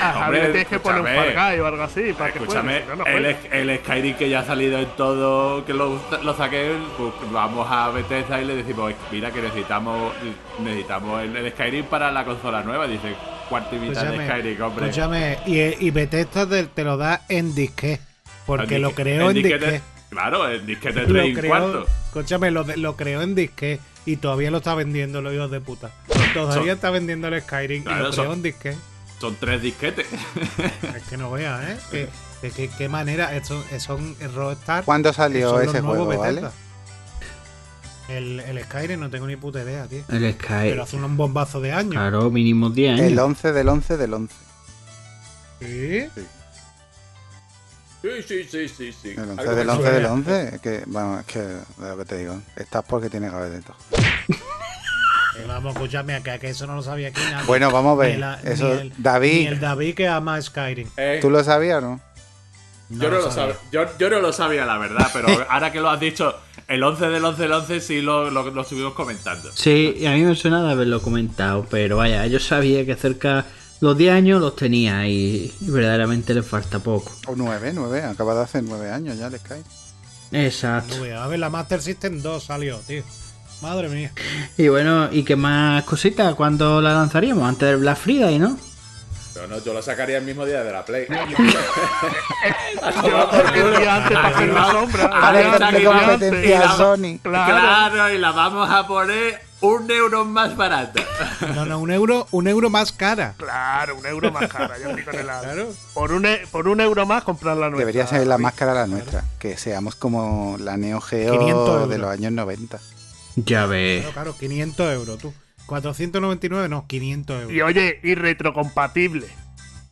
A Javi Hombre, le tienes que poner un escúchame. Far Guy o algo así para Escúchame, no, el, el Skyrim que ya ha salido en todo, que lo, lo saqué, pues vamos a Bethesda y le decimos, mira que necesitamos necesitamos el, el Skyrim para la consola nueva. Dice, cuarto y mitad de Escúchame, Skyrim, hombre. escúchame, y, y Bethesda te, te lo da en disque, porque En lo disque- creó en disquete- disque. Claro, en disquete Lo 3 y cuarto. escúchame, lo, de- lo creó en disque y todavía lo está vendiendo los hijos de puta. Todavía Son- está vendiendo el Skyrim y lo creó son- en disque. Son tres disquetes. Es que no veas, ¿eh? Que- que- que- ¿Qué manera? Eso, son Rockstar. ¿Cuándo salió ese juego, Bethesda. vale? El, el Skyrim no tengo ni puta idea, tío. El Sky. Pero hace un bombazo de años. Claro, mínimo 10 años. El 11 del 11 del 11. ¿Sí? Sí, sí, sí, sí, sí. El 11 Algo del me 11 del suena. 11. Es que, bueno, es que, de lo que te digo. Estás porque tiene gaveteto. Vamos, escúchame, acá que eso no lo sabía aquí nadie. Bueno, vamos a Ni ver. la- Eso, ni el- Ni David, el David que ama Skyrim. Eh, ¿tú lo sabías o no? yo, no lo sabía. sab- yo, yo no lo sabía, la verdad, pero ahora que lo has dicho, el 11 del 11 del 11 sí lo, lo, lo estuvimos comentando. Sí, y a mí me suena de haberlo comentado, pero vaya, yo sabía que cerca los 10 años los tenía y, y verdaderamente le falta poco. O 9, 9. Acaba de hacer 9 años ya el Sky. Exacto. No. A ver, la Master System 2 salió, tío. Madre mía. Y bueno, ¿y qué más cositas? ¿Cuándo la lanzaríamos? Antes del Black Friday, ¿no? Pero no, yo lo sacaría el mismo día de la Play. Yo el día antes para hacer la sombra. día la antes. competencia la- Sony. Claro. Y la vamos a poner un euro más barata. No, no, un euro, un euro más cara. Claro, un euro más cara, yo estoy con el Ale. Claro. Por un, e- por un euro más comprar la nuestra. Debería ser la David. máscara la nuestra. Que seamos como la Neo 500 Geo de los años 90. Ya ves. Claro, claro, 500 euros, tú. 499, no, 500 euros. Y oye, y retrocompatible.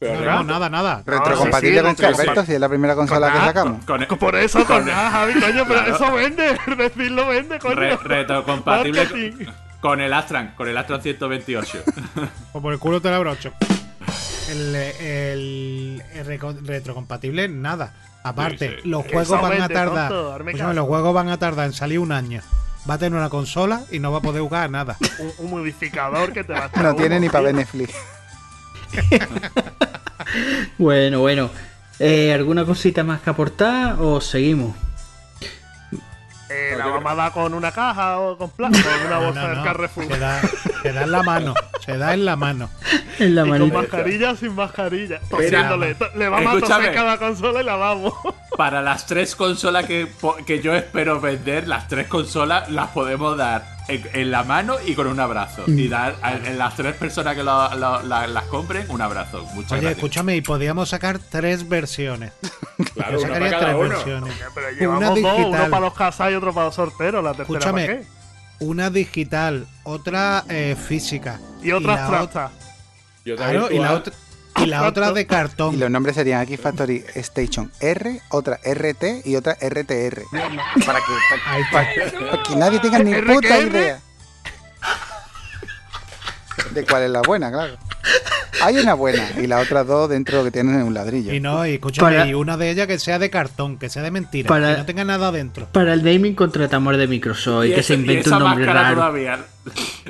Pero No, no, no, nada, nada. Retrocompatible sí, con que retro- Alberto, si es la primera consola que Con- sacamos. Con, Por eso, con con- nada, Javi, coño, pero Claro. eso vende. Decirlo vende, coño. re- retrocompatible con, con el Astran, con el Astran 128. O por el culo te la brocho. El, el, el reco- retrocompatible, nada. Aparte, Sí, sí. los Eso juegos van a tardar. tonto, los juegos van a tardar en salir un año. Va a tener una consola y no va a poder jugar a nada. Un, un modificador que te va a estar No tiene uno, ni para ver Netflix. Bueno, bueno. Eh, ¿Alguna cosita más que aportar o seguimos? Eh, la a dar con una caja o con plástico, con una bolsa no, del no. Carrefour. Se da, se da en la mano. Se da en la mano. En la Y con manita. mascarilla sin mascarilla. Tosiéndole. To- Le vamos a toser cada consola y la vamos. Para las tres consolas que, que yo espero vender, las tres consolas las podemos dar en, en la mano y con un abrazo. Mm. Y dar a, en las tres personas que lo- lo- la- las compren un abrazo. Muchas Oye, gracias. escúchame, y podíamos sacar tres versiones. Claro, Yo una sacaría para cada tres uno. versiones. Pero Una dos, uno para los casados y otro para los sorteros. La tercera Escúchame. para qué. Una digital, otra eh, física. Y otra abstracta. Y otra Claro, y la, otra, y la otra de Y cartón. los nombres serían X Factory Station R, otra RT y otra RTR. Para que, para, que nadie tenga ni puta idea. De cuál es la buena, claro. Hay una buena y las otras dos dentro que tienen un ladrillo. Y no, y escúchame, Para- y una de ellas que sea de cartón, que sea de mentira, Para- que no tenga nada dentro. Para el naming contratamos de Microsoft y, que ese- se invente esa un nombre más cara raro. todavía.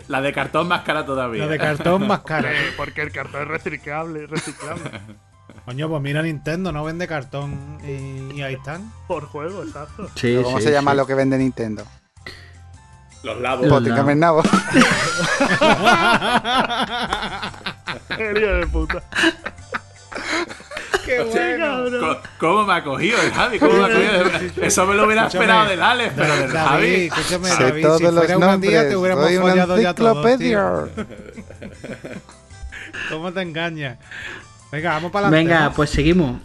La de cartón más cara todavía. La de cartón más cara. Porque el cartón es reciclable, reciclable. Coño, pues mira Nintendo, no vende cartón y, y ahí están. Por juego, exacto. Sí, ¿Cómo sí, se llama sí. lo que vende Nintendo? Los lados. Los Pótingame el nabo. De puta. ¡Qué bueno! Co- ¿Cómo me ha cogido el Javi? ¿Cómo me ha cogido? Eso me lo hubiera Escúchame, esperado del Alex, pero del David, Javi. escúchame, Sé David, todos si los fuera una tía nombres. te hubiéramos follado ya todos, tío. ¿Cómo te engañas? Venga, vamos para adelante. Venga, pues seguimos.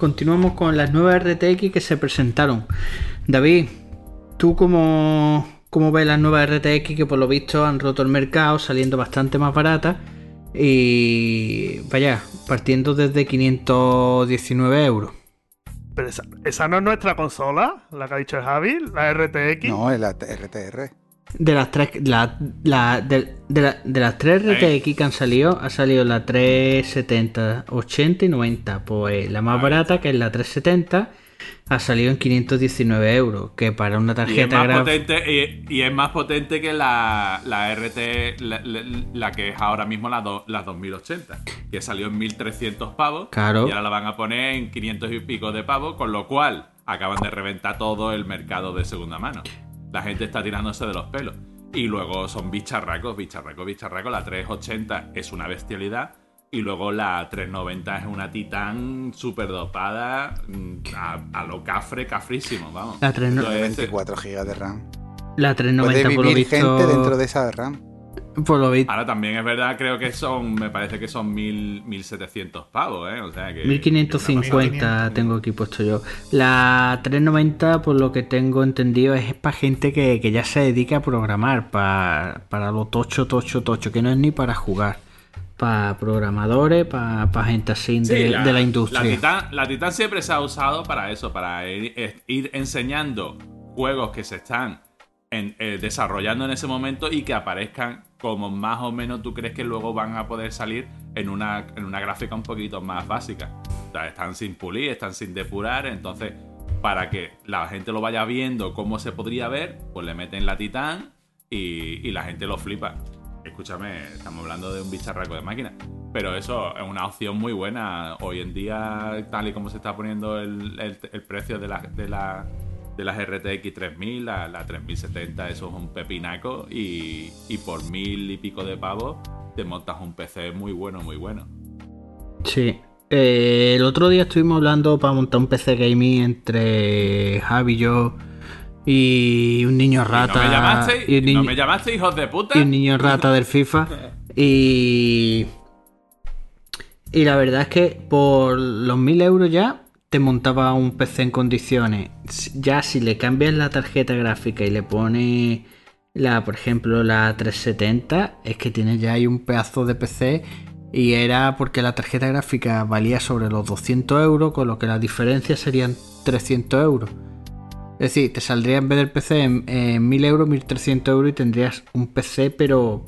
Continuamos con las nuevas RTX que se presentaron. David, ¿tú cómo, cómo ves las nuevas RTX que por lo visto han roto el mercado saliendo bastante más baratas? Y vaya, partiendo desde 519 euros. Pero esa, esa no es nuestra consola, la que ha dicho el Javi, la RTX. No, es la RTR. De las tres, la, la- de, de la- de las tres RTX que han salido, ha salido la 370, 80 y 90. Pues la más barata, que es la 370, ha salido en 519 euros. Que para una tarjeta más gráfica. potente, y, y es más potente que la, la RT, la, la- la que es ahora mismo la, do- la 2080, que salió en 1300 pavos. Claro. Y ahora la van a poner en 500 y pico de pavos, con lo cual acaban de reventar todo el mercado de segunda mano. La gente está tirándose de los pelos. Y luego son bicharracos, bicharracos, bicharracos. La 380 es una bestialidad. Y luego la 390 es una titán súper dopada mm, a, a lo cafre, cafrísimo, vamos. La 390. Entonces, 24 GB de RAM. La Puede 390 por lo vivir visto. gente dentro de esa RAM. Por lo visto. Ahora también es verdad, creo que son, me parece que son mil, 1700 pavos, ¿eh? O sea que. 1550 tengo aquí puesto yo. La 390, por lo que tengo entendido, es para gente que, que ya se dedica a programar, pa- para lo tocho, tocho, tocho, que no es ni para jugar. Para programadores, para gente así Sí, de, la, de la La industria. Titan, la Titan siempre se ha usado para eso, para ir enseñando juegos que se están en- eh, desarrollando en ese momento y que aparezcan como más o menos tú crees que luego van a poder salir en una, en una gráfica un poquito más básica. O sea, están sin pulir, están sin depurar, entonces para que la gente lo vaya viendo cómo se podría ver, pues le meten la Titan y, y la gente lo flipa. Escúchame, estamos hablando de un bicharraco de máquina. Pero eso es una opción muy buena. Hoy en día, tal y como se está poniendo el, el- el precio de, la- de, la- de las RTX 3000, la, la 3070, eso es un pepinaco. Y, y por mil y pico de pavos, te montas un PC muy bueno, muy bueno. Sí. Eh, el otro día estuvimos hablando para montar un PC gaming entre Javi y yo y un niño ¿Y rata. ¿No me llamaste? y un ¿No me llamaste, hijos de puta? y un niño rata del FIFA. Y. Y la verdad es que por los 1000 euros ya te montaba un PC en condiciones. Ya si le cambias la tarjeta gráfica y le pones la, por ejemplo, la 370, es que tienes ya ahí un pedazo de PC. Y era porque la tarjeta gráfica valía sobre los 200 euros, con lo que la diferencia serían 300 euros. Es decir, te saldría en vez del PC en, en 1000 euros, 1300 euros y tendrías un PC, pero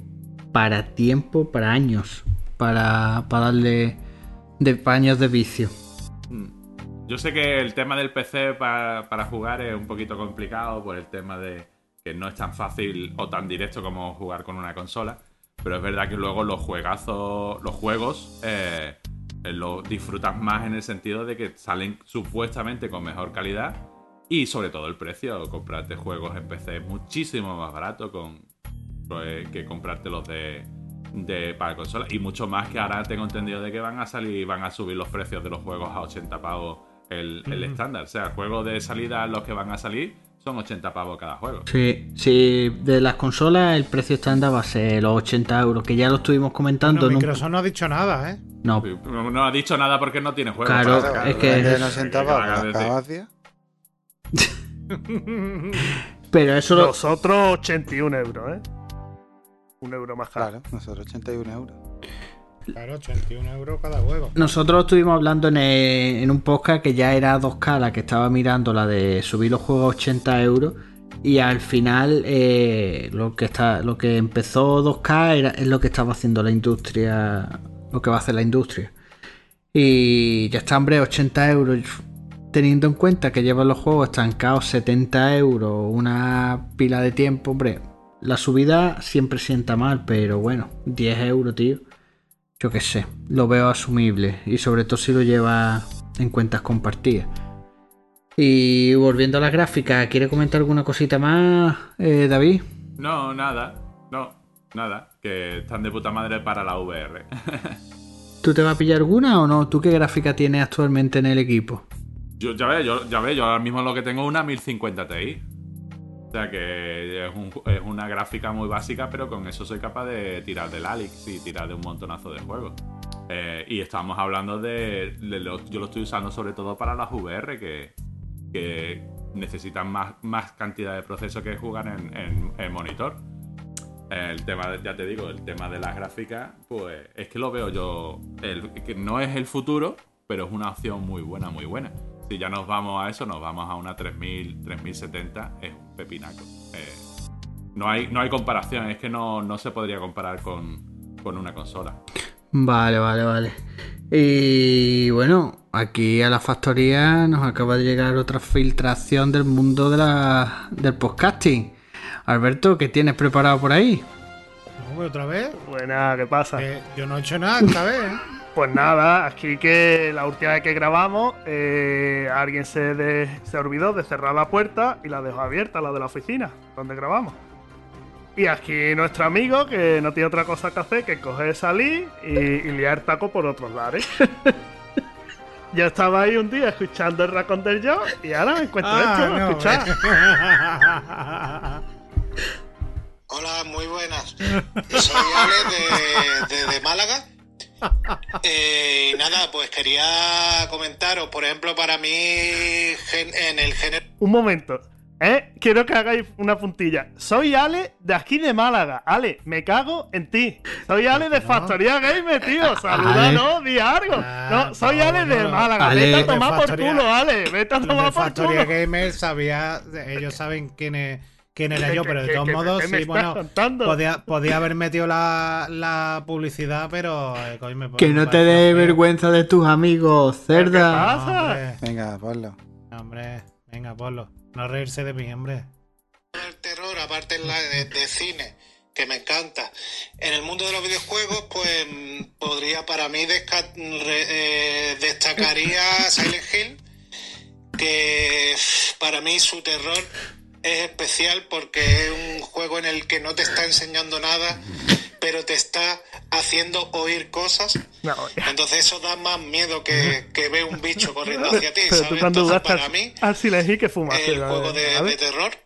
para tiempo, para años, para, para darle de para años de vicio. Yo sé que el tema del PC para, para jugar es un poquito complicado por el tema de, que no es tan fácil o tan directo como jugar con una consola. Pero es verdad que luego los juegazos, los juegos, eh, eh, los disfrutas más en el sentido de que salen supuestamente con mejor calidad y sobre todo el precio. Comprarte juegos en PC es muchísimo más barato con, eh, que comprarte los de, de para consola. Y mucho más que ahora tengo entendido de que van a salir, van a subir los precios de los juegos a 80 pavos el, el estándar. O sea, juegos de salida, los que van a salir, son 80 pavos cada juego. Sí, sí, de las consolas el precio estándar va a ser los 80 euros, que ya lo estuvimos comentando. Bueno, Microsoft no ha dicho nada, ¿eh? No, No, no ha dicho nada porque no tiene juegos. Claro, para sacar. es que- Vende en es- 80 que de- cabacias. pero eso lo, Nosotros 81 euros, ¿eh? Un euro más caro. Claro, nosotros 81 euros. Claro, 81 euros cada juego. Nosotros estuvimos hablando en un podcast que ya era 2K la que estaba mirando la de subir los juegos a 80 euros y al final eh, lo que está lo que empezó 2K era, es lo que estaba haciendo la industria lo que va a hacer la industria. Y ya está hombre 80 euros. Teniendo en cuenta que llevan los juegos estancados 70 euros una pila de tiempo hombre la subida siempre sienta mal pero bueno 10 euros tío yo qué sé, lo veo asumible y sobre todo si lo lleva en cuentas compartidas. Y volviendo a la gráfica, ¿quiere comentar alguna cosita más, eh, David? No, nada. No, nada. Que están de puta madre para la VR. ¿Tú te vas a pillar alguna o no? ¿Tú qué gráfica tienes actualmente en el equipo? Yo, ya ves, yo, ya ves, yo ahora mismo lo que tengo es una 1050 Ti. O sea que es, un- es una gráfica muy básica, pero con eso soy capaz de tirar del Alix y tirar de un montonazo de juegos. Eh, y estamos hablando de, Yo lo estoy usando sobre todo para las VR, que, necesitan más, cantidad de proceso que jugar en, monitor. El tema, ya te digo, el tema de las gráficas, pues es que lo veo yo. que no es el futuro, pero es una opción muy buena, muy buena. Si ya nos vamos a eso, nos vamos a una 3000, 3070, es pepinaco. Eh, no, hay, no hay comparación, es que no, no se podría comparar con, con una consola. Vale, vale, vale. Y bueno, aquí a la factoría nos acaba de llegar otra filtración del mundo de la, del podcasting. Alberto, ¿qué tienes preparado por ahí? No, otra vez. Buena, ¿qué pasa? Eh, yo no he hecho nada esta vez, ¿eh? Pues nada, aquí que la última vez que grabamos, eh, alguien se, de- se olvidó de cerrar la puerta y la dejó abierta, la de la oficina, donde grabamos. Y aquí nuestro amigo, que no tiene otra cosa que hacer que coger, salir y, y liar taco por otros lares. Yo estaba ahí un día escuchando el racón del yo y ahora me encuentro Ah, esto, no, escuchar. Hola, muy buenas. Soy Ale de, de- de Málaga. Eh, y nada, pues quería comentaros, por ejemplo, para mí gen- en el género Un momento. ¿Eh? Quiero que hagáis una puntilla. Soy Ale de aquí de Málaga. Ale, me cago en ti. Soy Ale de no? Factoría Gamer, tío. Saluda. ¿no? Di algo. Ah, No, soy Ale de no. Málaga. Ale. Vete a tomar por Factoría- culo, Ale. Vete a tomar de por Factoría culo. Gamer sabía, ellos saben quién es quién era ¿Qué- yo, pero de todos modos, sí, bueno, podía, podía haber metido la, la publicidad, pero eh, coño, me- Que me no te dé vergüenza de tus amigos, cerda. No, pasa? hombre, Venga, ponlo. no, hombre, venga, ponlo. No reírse de mí, hombre. del terror, aparte en la de, de cine, que me encanta. En el mundo de los videojuegos, pues podría para mí desca- eh, destacaría Silent Hill, que para mí su terror es especial porque es un juego en el que no te está enseñando nada, pero te está haciendo oír cosas. No, Entonces eso da más miedo que, que ver un bicho corriendo hacia ti, ¿sabes? Entonces para mí al Hill que fumaste. el juego de, de terror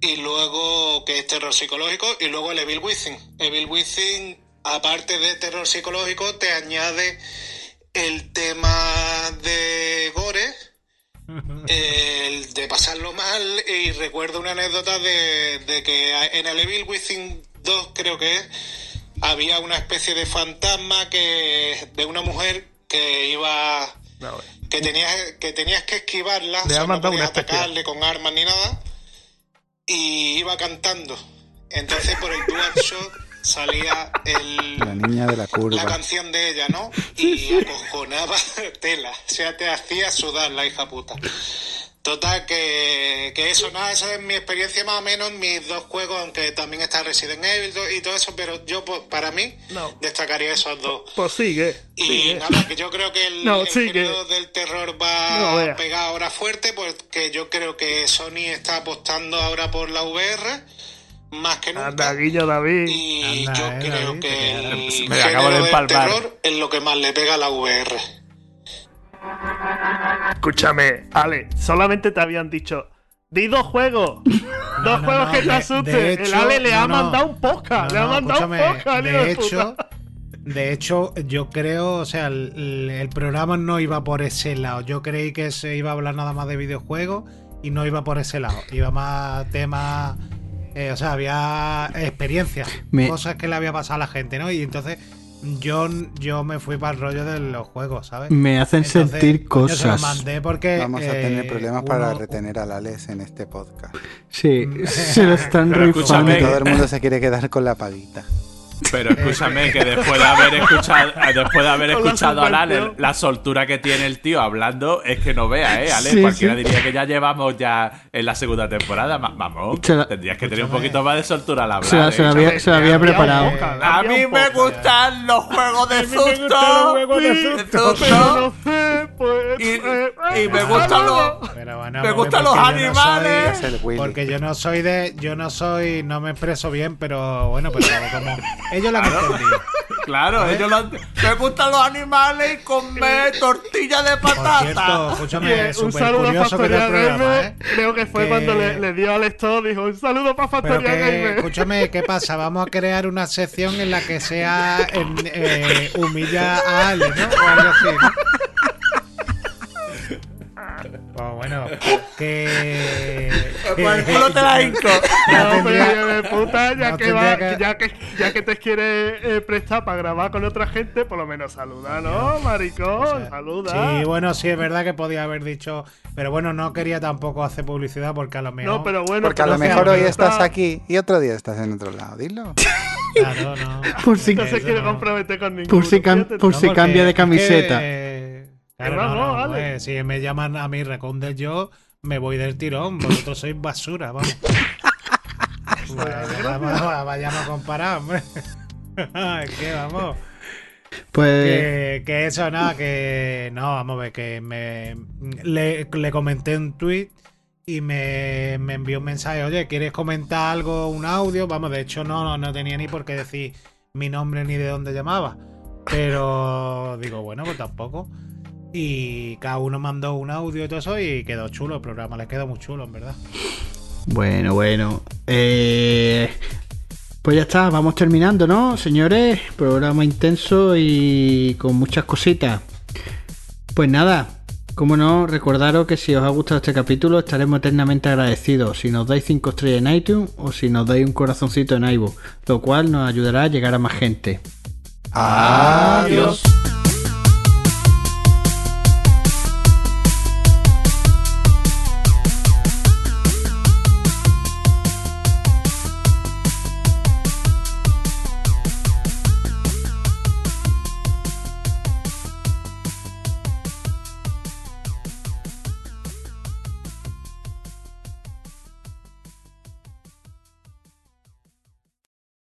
y luego que es terror psicológico y luego el Evil Within. Evil Within, aparte de terror psicológico, te añade el tema de gore, el de pasarlo mal y recuerdo una anécdota de, de que en el Evil Within 2 creo que es, había una especie de fantasma que de una mujer que iba No, que tenías que tenías que esquivarla, o sea, no podías atacarle con armas ni nada, y iba cantando. Entonces por el DualShock salía el, La niña de la la curva. canción de ella, ¿no? Y acojonaba tela, o sea, te hacía sudar la hija puta. Total, que, que eso, nada, esa es mi experiencia más o menos, mis dos juegos, aunque también está Resident Evil y todo eso, pero yo, pues, para mí, No. destacaría esos dos. Pues sigue. Y sigue. nada, que yo creo que el, No, el sigue. género del terror va No, a pegar ahora fuerte, porque yo creo que Sony está apostando ahora por la VR, más que nunca. Anda, Guillo David. Y Anda, yo eh, creo David, que el quedas. Me acabo de género del empalmar. terror es lo que más le pega a la VR. Escúchame, Ale, solamente te habían dicho. Di dos juegos. dos no, juegos no, que te asusten. el Ale le no, ha mandado un podcast. No, le ha no, mandado un escúchame, podcast. de de hecho, de hecho, yo creo, o sea, el, el programa no iba por ese lado. Yo creí que se iba a hablar nada más de videojuegos y no iba por ese lado. Iba más temas, eh, o sea, había experiencias, Me- cosas que le había pasado a la gente, ¿no? Y entonces yo, yo me fui para el rollo de los juegos, ¿sabes? Me hacen Entonces, sentir coño, se lo cosas. mandé porque Vamos a eh, tener problemas para retener a la Les en este podcast. Sí, se lo están rifando. Todo el mundo se quiere quedar con la paguita. Pero escúchame que después de haber escuchado, después de haber escuchado a subvención. la soltura que tiene el tío hablando es que no vea, ¿eh? Ale, Sí, cualquiera sí. diría que ya llevamos ya en la segunda temporada. Vamos, la- tendrías que tener un poquito más de soltura al hablar. Se la, ¿eh? se la había, se la había Había un preparado. A mí me gustan los juegos de A mí me gustan los juegos de susto. pues, Y- eh, y me eh, gustan los- bueno, Me gustan los yo no soy- animales. Porque yo no soy de. Yo no soy. No me expreso bien, pero bueno, pero como. Ellos lo han entendido. Claro, ellos lo han- me gustan los animales y comer tortilla de Por cierto, patata. escúchame, Oye, un súper saludo a curioso que te Factoría programa, Gamer. ¿eh? Creo que fue Que- cuando le, le dio al esto, dijo un saludo para Factoría Gamer. escúchame, ¿qué pasa? Vamos a crear una sección en la que sea en, eh, humilla a Ale, ¿no? O algo así, ¿no? Pues bueno, que. Por el culo te la hinco. Ya No, pero de puta, ya, no que va- que- ya que ya que te quieres eh, prestar para grabar con otra gente, por lo menos saluda, ¿no, maricón? O sea, saluda. Sí, bueno, sí, es verdad que podía haber dicho. Pero bueno, no quería tampoco hacer publicidad porque a lo mejor. no, pero bueno. Porque a lo mejor hoy estás está- aquí y otro día estás en otro lado. Dilo. Claro, no. Por si, No se quiere no. comprometer con ninguno. por si, cam- fíjate. por No, si porque cambia de que, camiseta. eh, claro, no, no, vale. pues, si me llaman a mí Recondel yo, me voy del tirón. Vosotros sois basura, vamos. Bueno, vamos, vamos, vayamos a comparar, hombre. es que vamos. Pues Que, que eso, nada, que. No, vamos a ver, que me. Le, le comenté un tweet y me, me envió un mensaje. Oye, ¿quieres comentar algo, un audio? Vamos, de hecho, no, no, no tenía ni por qué decir mi nombre ni de dónde llamaba. Pero digo, bueno, pues tampoco. Y cada uno mandó un audio y todo eso y quedó chulo el programa, le quedó muy chulo, en verdad. Bueno, bueno. Eh, pues ya está, vamos terminando, ¿no, señores? Programa intenso y con muchas cositas. Pues nada, como no, recordaros que si os ha gustado este capítulo estaremos eternamente agradecidos si nos dais 5 estrellas en iTunes o si nos dais un corazoncito en iVoox, lo cual nos ayudará a llegar a más gente. Adiós. Adiós.